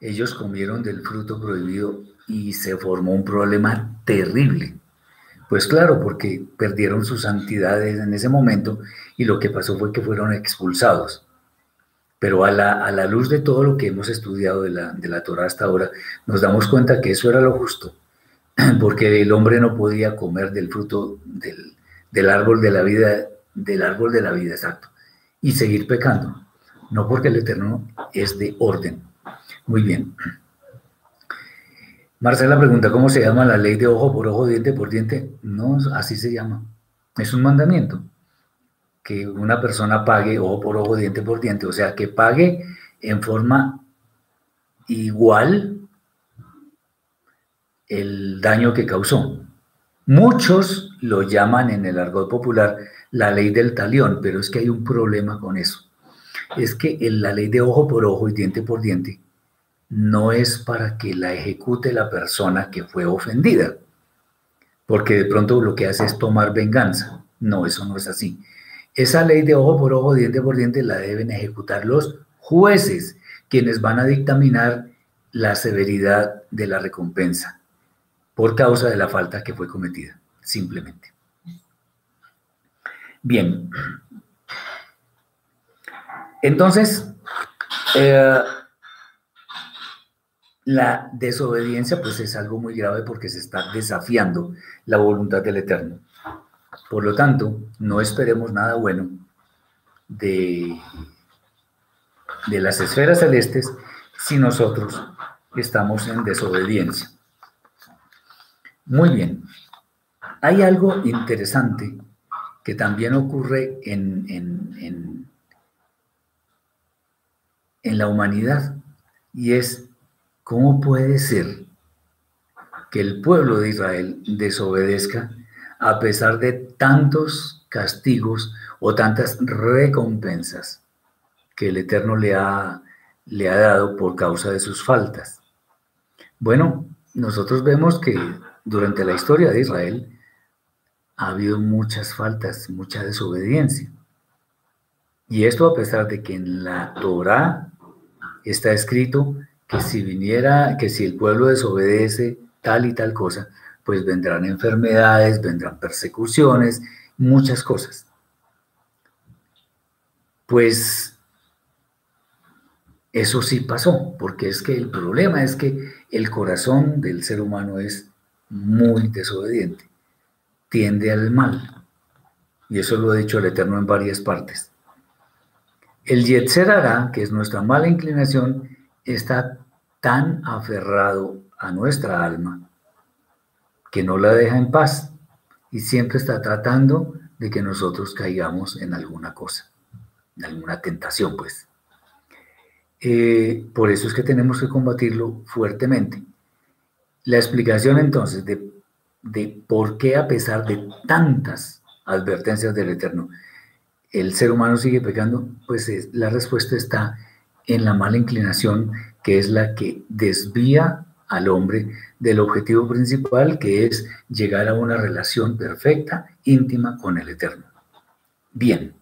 Ellos comieron del fruto prohibido y se formó un problema terrible. Pues claro, porque perdieron sus santidades en ese momento y lo que pasó fue que fueron expulsados. Pero a la, a la luz de todo lo que hemos estudiado de la, de la Torah hasta ahora, nos damos cuenta que eso era lo justo, [CLEARS THROAT] porque el hombre no podía comer del fruto del, del árbol de la vida, del árbol de la vida, exacto, y seguir pecando. No porque el Eterno es de orden. Muy bien. Marcela pregunta, ¿cómo se llama la ley de ojo por ojo, diente por diente? No, así se llama. Es un mandamiento que una persona pague ojo por ojo, diente por diente, o sea, que pague en forma igual el daño que causó. Muchos lo llaman en el argot popular la ley del talión, pero es que hay un problema con eso. Es que en la ley de ojo por ojo y diente por diente no es para que la ejecute la persona que fue ofendida, porque de pronto lo que hace es tomar venganza. No, eso no es así. Esa ley de ojo por ojo, diente por diente, la deben ejecutar los jueces, quienes van a dictaminar la severidad de la recompensa por causa de la falta que fue cometida, simplemente. Bien. Entonces, eh, la desobediencia pues es algo muy grave porque se está desafiando la voluntad del Eterno. Por lo tanto, no esperemos nada bueno de, de las esferas celestes si nosotros estamos en desobediencia. Muy bien. Hay algo interesante que también ocurre en, en, en la humanidad y es cómo puede ser que el pueblo de Israel desobedezca a pesar de tantos castigos o tantas recompensas que el Eterno le ha, le ha dado por causa de sus faltas. Bueno, nosotros vemos que durante la historia de Israel ha habido muchas faltas, mucha desobediencia. Y esto a pesar de que en la Torah está escrito que si viniera, que si el pueblo desobedece tal y tal cosa, pues vendrán enfermedades, vendrán persecuciones, muchas cosas. Pues eso sí pasó, porque es que el problema es que el corazón del ser humano es muy desobediente, tiende al mal. Y eso lo ha dicho el Eterno en varias partes. El Yetzer que es nuestra mala inclinación, está tan aferrado a nuestra alma que no la deja en paz y siempre está tratando de que nosotros caigamos en alguna cosa, en alguna tentación, pues. Eh, por eso es que tenemos que combatirlo fuertemente. La explicación entonces de, de por qué a pesar de tantas advertencias del Eterno, el ser humano sigue pecando, pues la respuesta está en la mala inclinación, que es la que desvía al hombre del objetivo principal, que es llegar a una relación perfecta, íntima con el Eterno. Bien.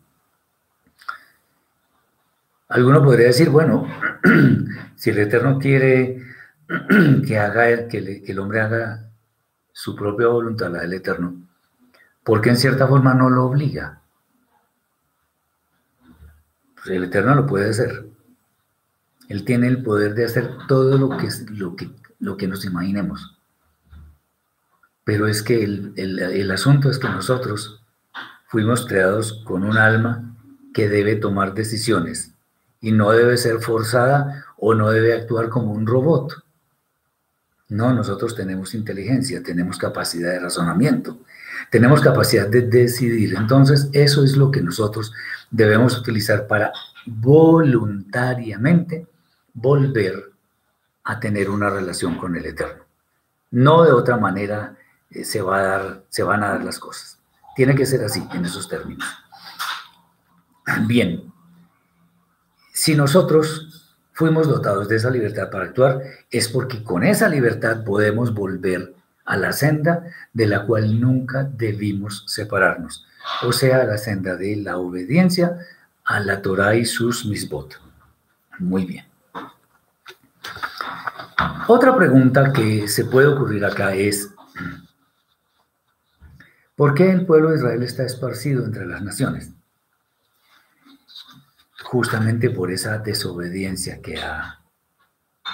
Alguno podría decir, bueno, [CLEARS THROAT] si el Eterno quiere [CLEARS THROAT] que, haga, que, que el hombre haga su propia voluntad, la del Eterno, ¿por qué en cierta forma no lo obliga? Pues el Eterno lo puede hacer. Él tiene el poder de hacer todo lo que, lo que, lo que nos imaginemos. Pero es que el, el asunto es que nosotros fuimos creados con un alma que debe tomar decisiones y no debe ser forzada o no debe actuar como un robot. No, nosotros tenemos inteligencia, tenemos capacidad de razonamiento, tenemos capacidad de decidir. Entonces, eso es lo que nosotros debemos utilizar para voluntariamente volver a tener una relación con el Eterno. No de otra manera eh, se, va a dar, se van a dar las cosas. Tiene que ser así, en esos términos. Bien, si nosotros fuimos dotados de esa libertad para actuar, es porque con esa libertad podemos volver a la senda de la cual nunca debimos separarnos, o sea, la senda de la obediencia a la Torah y sus misbot. Muy bien. Otra pregunta que se puede ocurrir acá es, ¿por qué el pueblo de Israel está esparcido entre las naciones? justamente por esa desobediencia que ha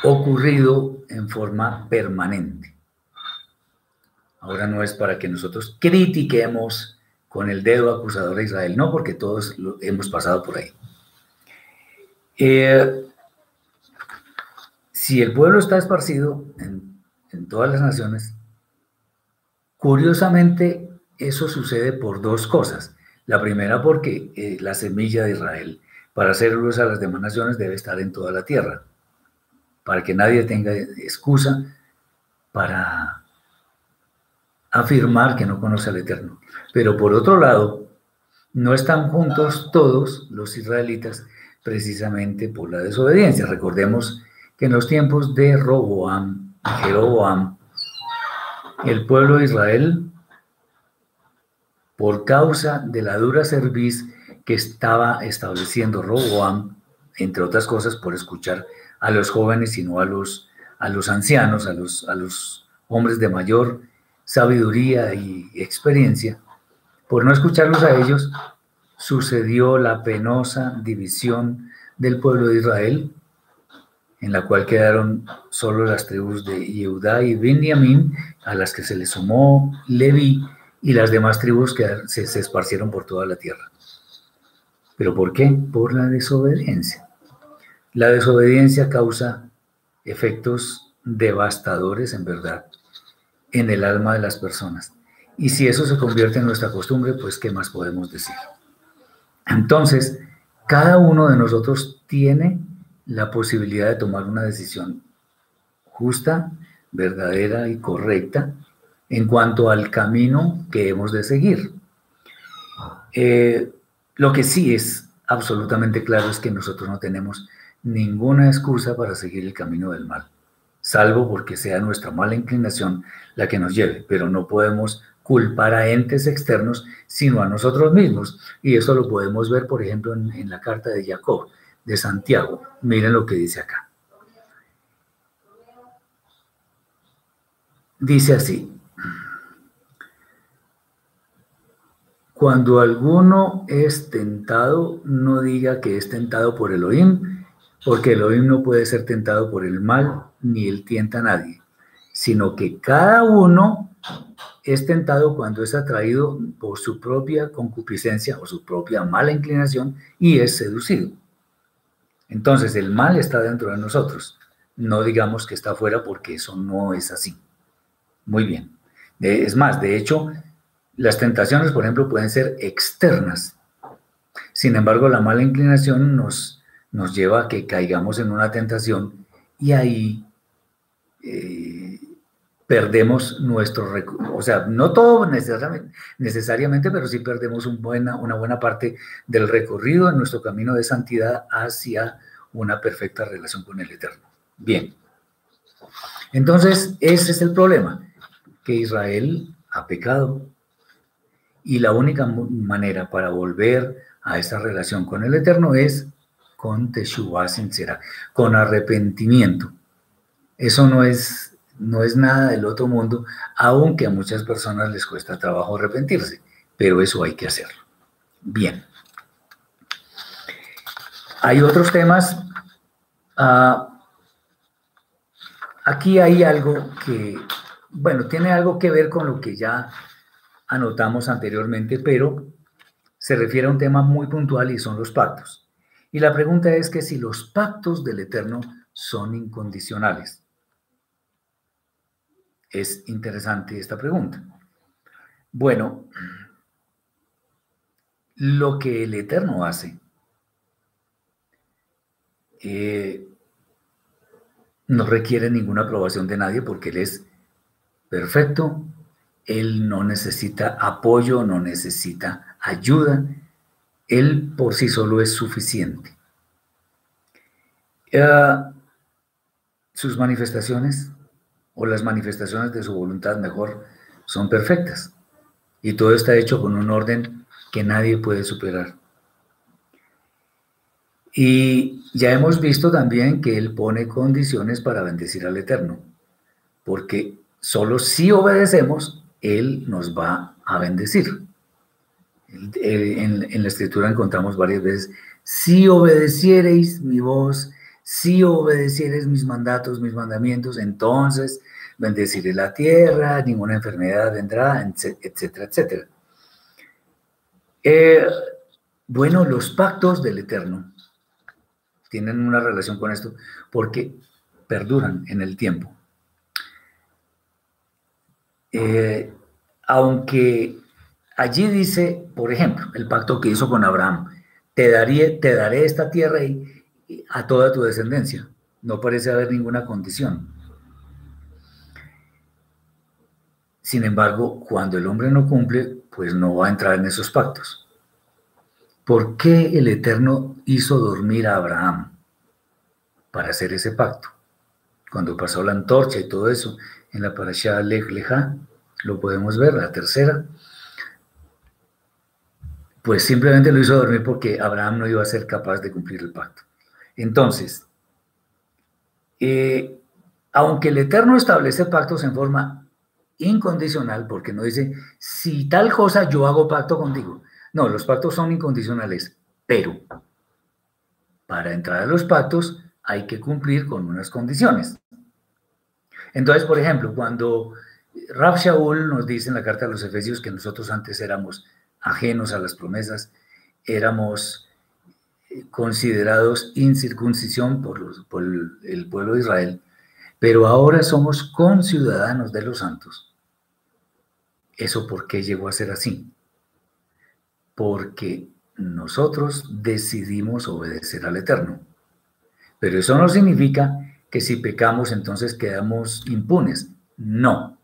ocurrido en forma permanente. Ahora no es para que nosotros critiquemos con el dedo acusador a Israel, no, porque todos hemos pasado por ahí. Eh, si el pueblo está esparcido en, todas las naciones, curiosamente eso sucede por dos cosas. La primera porque eh, la semilla de Israel para hacer luz a las demás naciones debe estar en toda la tierra, para que nadie tenga excusa para afirmar que no conoce al Eterno. Pero por otro lado, no están juntos todos los israelitas precisamente por la desobediencia. Recordemos que en los tiempos de Roboam Jeroboam, el pueblo de Israel, por causa de la dura cerviz que estaba estableciendo Roboam, entre otras cosas, por escuchar a los jóvenes y no a los, a los ancianos, a los, a los hombres de mayor sabiduría y experiencia, por no escucharlos a ellos, sucedió la penosa división del pueblo de Israel, en la cual quedaron solo las tribus de Yehudá y Benjamín, a las que se le sumó Levi, y las demás tribus que se, se esparcieron por toda la tierra. ¿Pero por qué? Por la desobediencia. La desobediencia causa efectos devastadores, en verdad, en el alma de las personas. Y si eso se convierte en nuestra costumbre, pues ¿qué más podemos decir? Entonces, cada uno de nosotros tiene la posibilidad de tomar una decisión justa, verdadera y correcta en cuanto al camino que hemos de seguir. Eh, lo que sí es absolutamente claro es que nosotros no tenemos ninguna excusa para seguir el camino del mal, salvo porque sea nuestra mala inclinación la que nos lleve, pero no podemos culpar a entes externos, sino a nosotros mismos. Y eso lo podemos ver, por ejemplo, en, en la carta de Jacob, de Santiago. Miren lo que dice acá. Dice así, Cuando alguno es tentado, no diga que es tentado por Elohim, porque Elohim no puede ser tentado por el mal, ni él tienta a nadie, sino que cada uno es tentado cuando es atraído por su propia concupiscencia o su propia mala inclinación y es seducido. Entonces el mal está dentro de nosotros. No digamos que está afuera porque eso no es así. Muy bien. Es más, de hecho, las tentaciones, por ejemplo, pueden ser externas. Sin embargo, la mala inclinación nos, nos lleva a que caigamos en una tentación y ahí eh, perdemos nuestro o sea, no todo necesariamente, pero sí perdemos una buena parte del recorrido en nuestro camino de santidad hacia una perfecta relación con el Eterno. Bien. Entonces, ese es el problema, que Israel ha pecado. Y la única manera para volver a esa relación con el Eterno es con Teshuvah sincera, con arrepentimiento. Eso no es no es nada del otro mundo, aunque a muchas personas les cuesta trabajo arrepentirse, pero eso hay que hacerlo. Bien. Hay otros temas. Ah, aquí hay algo que, bueno, tiene algo que ver con lo que ya anotamos anteriormente, pero se refiere a un tema muy puntual y son los pactos. Y la pregunta es que si los pactos del Eterno son incondicionales. Es interesante esta pregunta. Bueno, lo que el Eterno hace eh, no requiere ninguna aprobación de nadie porque Él es perfecto, Él no necesita apoyo, no necesita ayuda, Él por sí solo es suficiente. Eh, sus manifestaciones o las manifestaciones de su voluntad mejor son perfectas. Y todo está hecho con un orden que nadie puede superar. Y ya hemos visto también que Él pone condiciones para bendecir al Eterno, porque solo si obedecemos, Él nos va a bendecir. En, la escritura encontramos varias veces, si obedeciereis mi voz, si obedecieres mis mandatos, mis mandamientos, entonces bendeciré la tierra, ninguna enfermedad vendrá, etcétera, etcétera. Eh, bueno, los pactos del Eterno tienen una relación con esto porque perduran en el tiempo. Eh, aunque allí dice, por ejemplo, el pacto que hizo con Abraham, te te daré esta tierra y, a toda tu descendencia. No parece haber ninguna condición. Sin embargo, cuando el hombre no cumple, pues no va a entrar en esos pactos. ¿Por qué el Eterno hizo dormir a Abraham? Para hacer ese pacto. Cuando pasó la antorcha y todo eso, en la parasha Lech Leja, lo podemos ver, la tercera, pues simplemente lo hizo dormir porque Abraham no iba a ser capaz de cumplir el pacto. Entonces, eh, aunque el Eterno establece pactos en forma incondicional, porque no dice, si tal cosa yo hago pacto contigo. No, los pactos son incondicionales, pero para entrar a los pactos hay que cumplir con unas condiciones. Entonces, por ejemplo, cuando Rab Shaul nos dice en la carta a los Efesios que nosotros antes éramos ajenos a las promesas, éramos considerados incircuncisión por, por el pueblo de Israel, pero ahora somos conciudadanos de los santos. ¿Eso por qué llegó a ser así? Porque nosotros decidimos obedecer al Eterno. Pero eso no significa que si pecamos entonces quedamos impunes. No.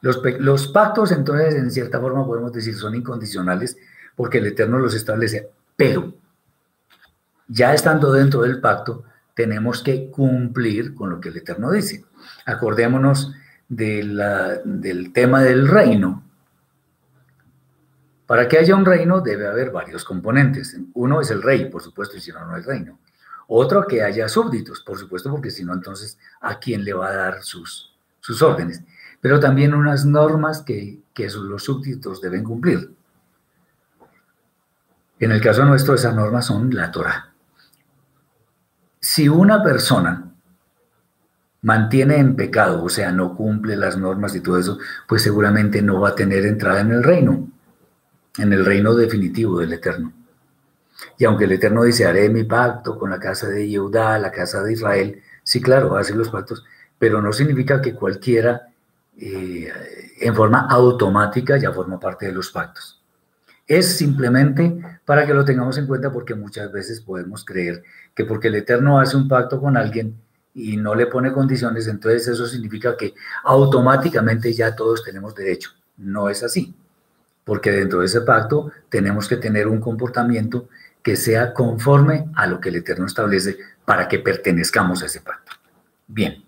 Los, los, pactos entonces en cierta forma podemos decir son incondicionales porque el Eterno los establece. Pero ya estando dentro del pacto, tenemos que cumplir con lo que el Eterno dice. Acordémonos del tema del reino. Para que haya un reino debe haber varios componentes. Uno es el rey, por supuesto, y si no, no hay reino. Otro, que haya súbditos, por supuesto, porque si no, entonces, ¿a quién le va a dar sus, órdenes? Pero también unas normas que, que los súbditos deben cumplir. En el caso nuestro, esas normas son la Torah si una persona mantiene en pecado, o sea, no cumple las normas y todo eso, pues seguramente no va a tener entrada en el reino, en el reino definitivo del Eterno. Y aunque el Eterno dice, haré mi pacto con la casa de Yehudá, la casa de Israel, sí, claro, hace los pactos, pero no significa que cualquiera eh, en forma automática ya forma parte de los pactos. Es simplemente para que lo tengamos en cuenta porque muchas veces podemos creer que porque el Eterno hace un pacto con alguien y no le pone condiciones, entonces eso significa que automáticamente ya todos tenemos derecho. No es así, porque dentro de ese pacto tenemos que tener un comportamiento que sea conforme a lo que el Eterno establece para que pertenezcamos a ese pacto. Bien.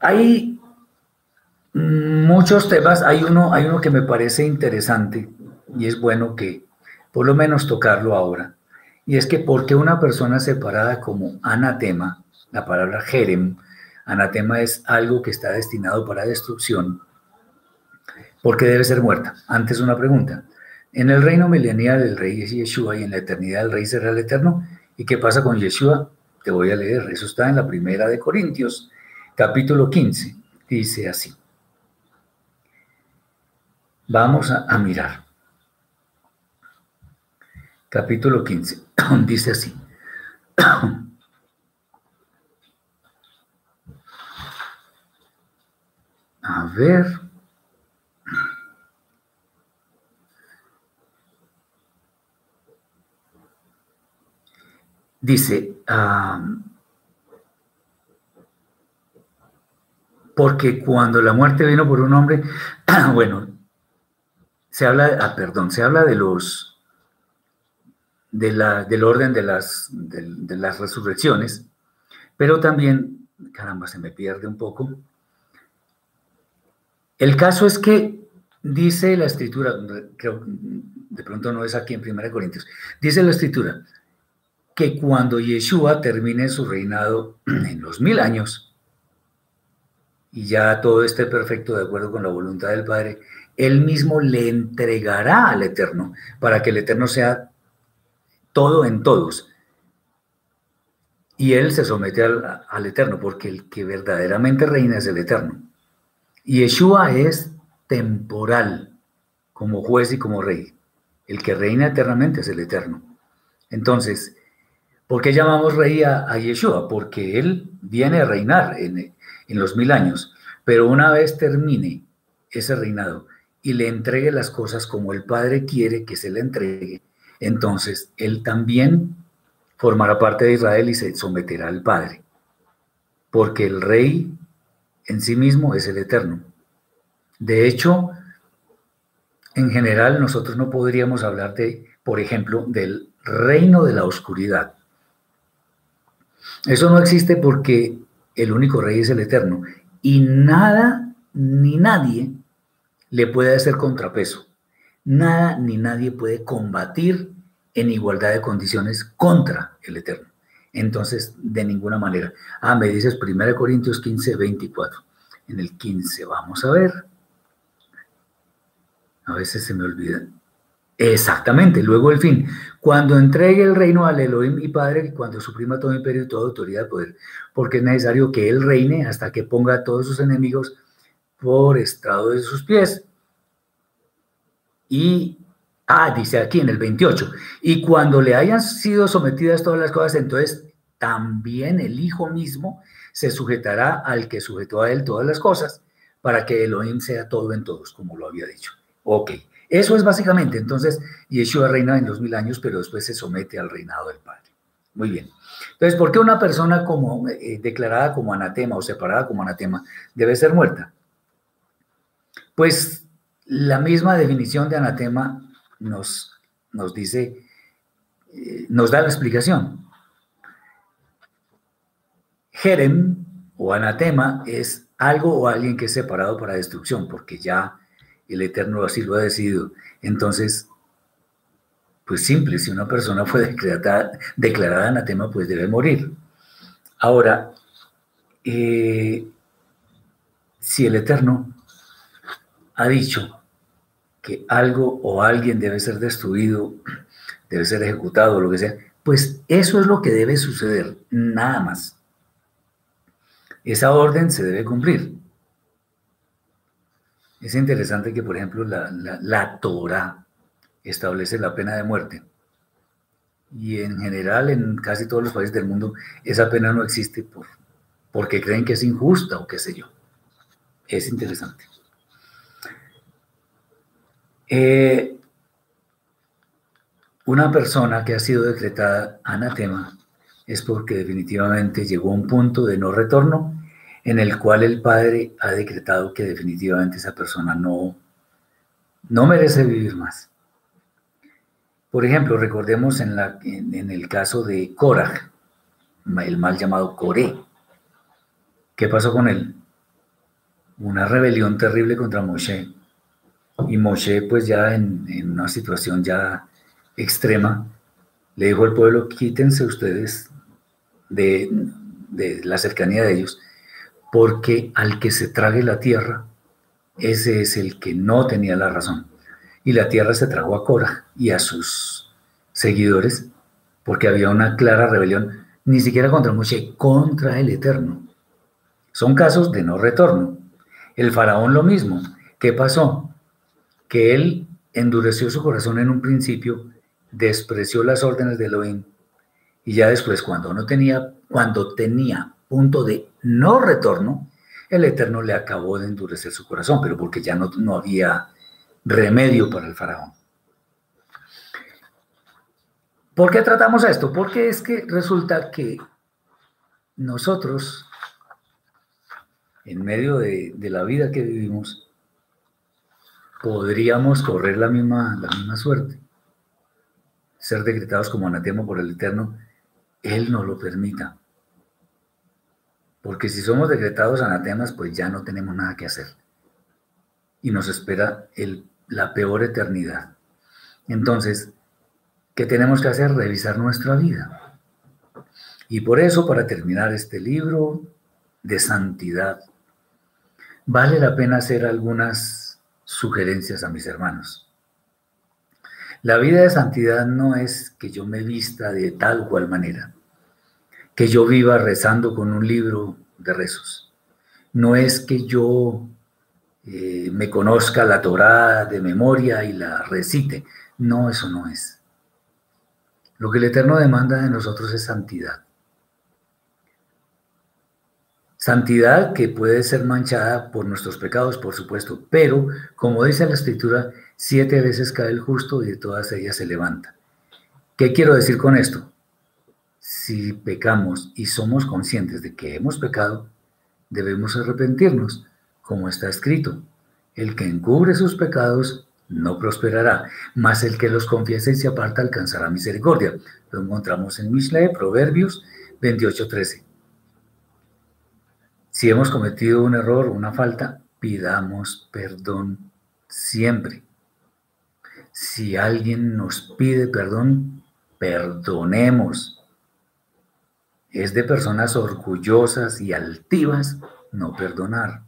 Hay muchos temas, hay uno, que me parece interesante y es bueno que por lo menos tocarlo ahora. Y es que porque una persona separada como anatema, la palabra jerem, anatema es algo que está destinado para destrucción, porque debe ser muerta. Antes una pregunta. En el reino milenial el rey es Yeshua y en la eternidad el rey será el eterno. ¿Y qué pasa con Yeshua? Te voy a leer. Eso está en la primera de Corintios, capítulo 15. Dice así. Vamos a, mirar. Capítulo 15. [CLEARS THROAT] Dice así. [CLEARS THROAT] A ver. Dice, porque cuando la muerte vino por un hombre, [CLEARS THROAT] bueno, se habla, ah, perdón, se habla de los, de la, del orden de las, de las resurrecciones, pero también, caramba, se me pierde un poco. El caso es que dice la escritura, creo, de pronto no es aquí en 1 Corintios, dice la escritura, que cuando Yeshua termine su reinado [CLEARS THROAT] en los mil años y ya todo esté perfecto de acuerdo con la voluntad del Padre, Él mismo le entregará al Eterno para que el Eterno sea todo en todos. Y Él se somete al, Eterno porque el que verdaderamente reina es el Eterno. Y Yeshua es temporal como juez y como rey. El que reina eternamente es el Eterno. Entonces, ¿Por qué llamamos rey a, Yeshua? Porque él viene a reinar en, en los mil años, pero una vez termine ese reinado y le entregue las cosas como el Padre quiere que se le entregue, entonces él también formará parte de Israel y se someterá al Padre, porque el rey en sí mismo es el eterno. De hecho, en general nosotros no podríamos hablar de, por ejemplo, del reino de la oscuridad, eso no existe porque el único rey es el eterno y nada ni nadie le puede hacer contrapeso. Nada ni nadie puede combatir en igualdad de condiciones contra el eterno. Entonces, de ninguna manera. Ah, me dices 1 Corintios 15, 24. En el 15, vamos a ver. A veces se me olvidan. Exactamente, luego el fin. Cuando entregue el reino al Elohim y Padre, cuando suprima todo imperio y toda autoridad de poder, porque es necesario que Él reine hasta que ponga a todos sus enemigos por estrado de sus pies. Y, ah, dice aquí en el 28, y cuando le hayan sido sometidas todas las cosas, entonces también el Hijo mismo se sujetará al que sujetó a Él todas las cosas, para que Elohim sea todo en todos, como lo había dicho. Ok. Eso es básicamente, entonces, Yeshua reina en dos mil años, pero después se somete al reinado del Padre. Muy bien. Entonces, ¿por qué una persona como, eh, declarada como anatema o separada como anatema debe ser muerta? Pues la misma definición de anatema nos, nos dice, eh, nos da la explicación. Jerem o anatema es algo o alguien que es separado para destrucción, porque ya el Eterno así lo ha decidido. Entonces, pues simple, si una persona fue declarada, anatema, pues debe morir. Ahora, eh, si el Eterno ha dicho que algo o alguien debe ser destruido, debe ser ejecutado, lo que sea, Pues eso es lo que debe suceder, nada más. Esa orden se debe cumplir. Es interesante que, por ejemplo, la, la, Torah establece la pena de muerte. Y en general, en casi todos los países del mundo, esa pena no existe por, porque creen que es injusta o qué sé yo. Es interesante. Eh, una persona que ha sido decretada anatema es porque definitivamente llegó a un punto de no retorno en el cual el Padre ha decretado que definitivamente esa persona no, no merece vivir más. Por ejemplo, recordemos en, la, en, el caso de Korah, el mal llamado Coré. ¿Qué pasó con él? Una rebelión terrible contra Moshe. Y Moshe, pues ya en, una situación ya extrema, le dijo al pueblo, quítense ustedes de, de la cercanía de ellos, porque al que se trague la tierra, ese es el que no tenía la razón. Y la tierra se tragó a Cora y a sus seguidores, porque había una clara rebelión, ni siquiera contra Moshe, contra el Eterno. Son casos de no retorno. El faraón lo mismo. ¿Qué pasó? Que él endureció su corazón en un principio, despreció las órdenes de Elohim, y ya después, cuando no tenía, cuando tenía punto de no retorno, el Eterno le acabó de endurecer su corazón, pero porque ya no, no había remedio para el faraón. ¿Por qué tratamos esto? Porque es que resulta que nosotros, en medio de, la vida que vivimos, podríamos correr la misma, la misma suerte, ser decretados como anatema por el Eterno, Él no lo permita. Porque si somos decretados anatemas, pues ya no tenemos nada que hacer. Y nos espera la peor eternidad. Entonces, ¿qué tenemos que hacer? Revisar nuestra vida. Y por eso, para terminar este libro de santidad, vale la pena hacer algunas sugerencias a mis hermanos. La vida de santidad no es que yo me vista de tal o cual manera que yo viva rezando con un libro de rezos. No es que yo eh, me conozca la Torá de memoria y la recite. No, eso no es. Lo que el Eterno demanda de nosotros es santidad. Santidad que puede ser manchada por nuestros pecados, por supuesto, pero como dice la Escritura, siete veces cae el justo y de todas ellas se levanta. ¿Qué quiero decir con esto? si pecamos y somos conscientes de que hemos pecado, debemos arrepentirnos, como está escrito. El que encubre sus pecados no prosperará, mas el que los confiese y se aparta alcanzará misericordia. Lo encontramos en Mishle, Proverbios 28:13. Si hemos cometido un error una falta, pidamos perdón siempre. Si alguien nos pide perdón, perdonemos es de personas orgullosas y altivas no perdonar.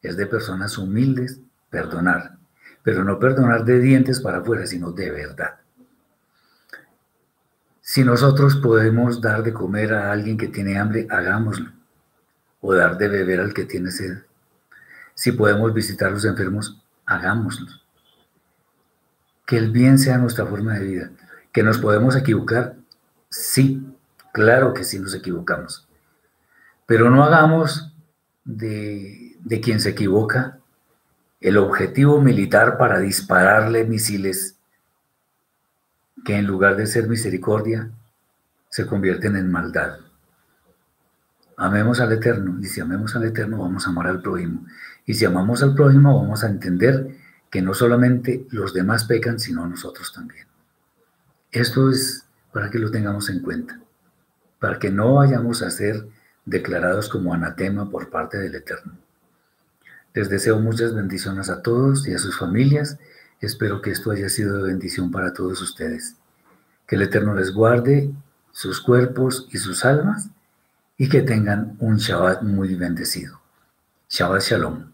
Es de personas humildes perdonar. Pero no perdonar de dientes para afuera, sino de verdad. Si nosotros podemos dar de comer a alguien que tiene hambre, hagámoslo. O dar de beber al que tiene sed. Si podemos visitar a los enfermos, hagámoslo. Que el bien sea nuestra forma de vida. Que nos podemos equivocar, sí, Claro que sí nos equivocamos. Pero no hagamos de, quien se equivoca el objetivo militar para dispararle misiles que en lugar de ser misericordia se convierten en maldad. Amemos al Eterno y si amemos al Eterno vamos a amar al prójimo. Y si amamos al prójimo vamos a entender que no solamente los demás pecan, sino nosotros también. Esto es para que lo tengamos en cuenta para que no vayamos a ser declarados como anatema por parte del Eterno. Les deseo muchas bendiciones a todos y a sus familias. Espero que esto haya sido de bendición para todos ustedes. Que el Eterno les guarde sus cuerpos y sus almas y que tengan un Shabbat muy bendecido. Shabbat Shalom.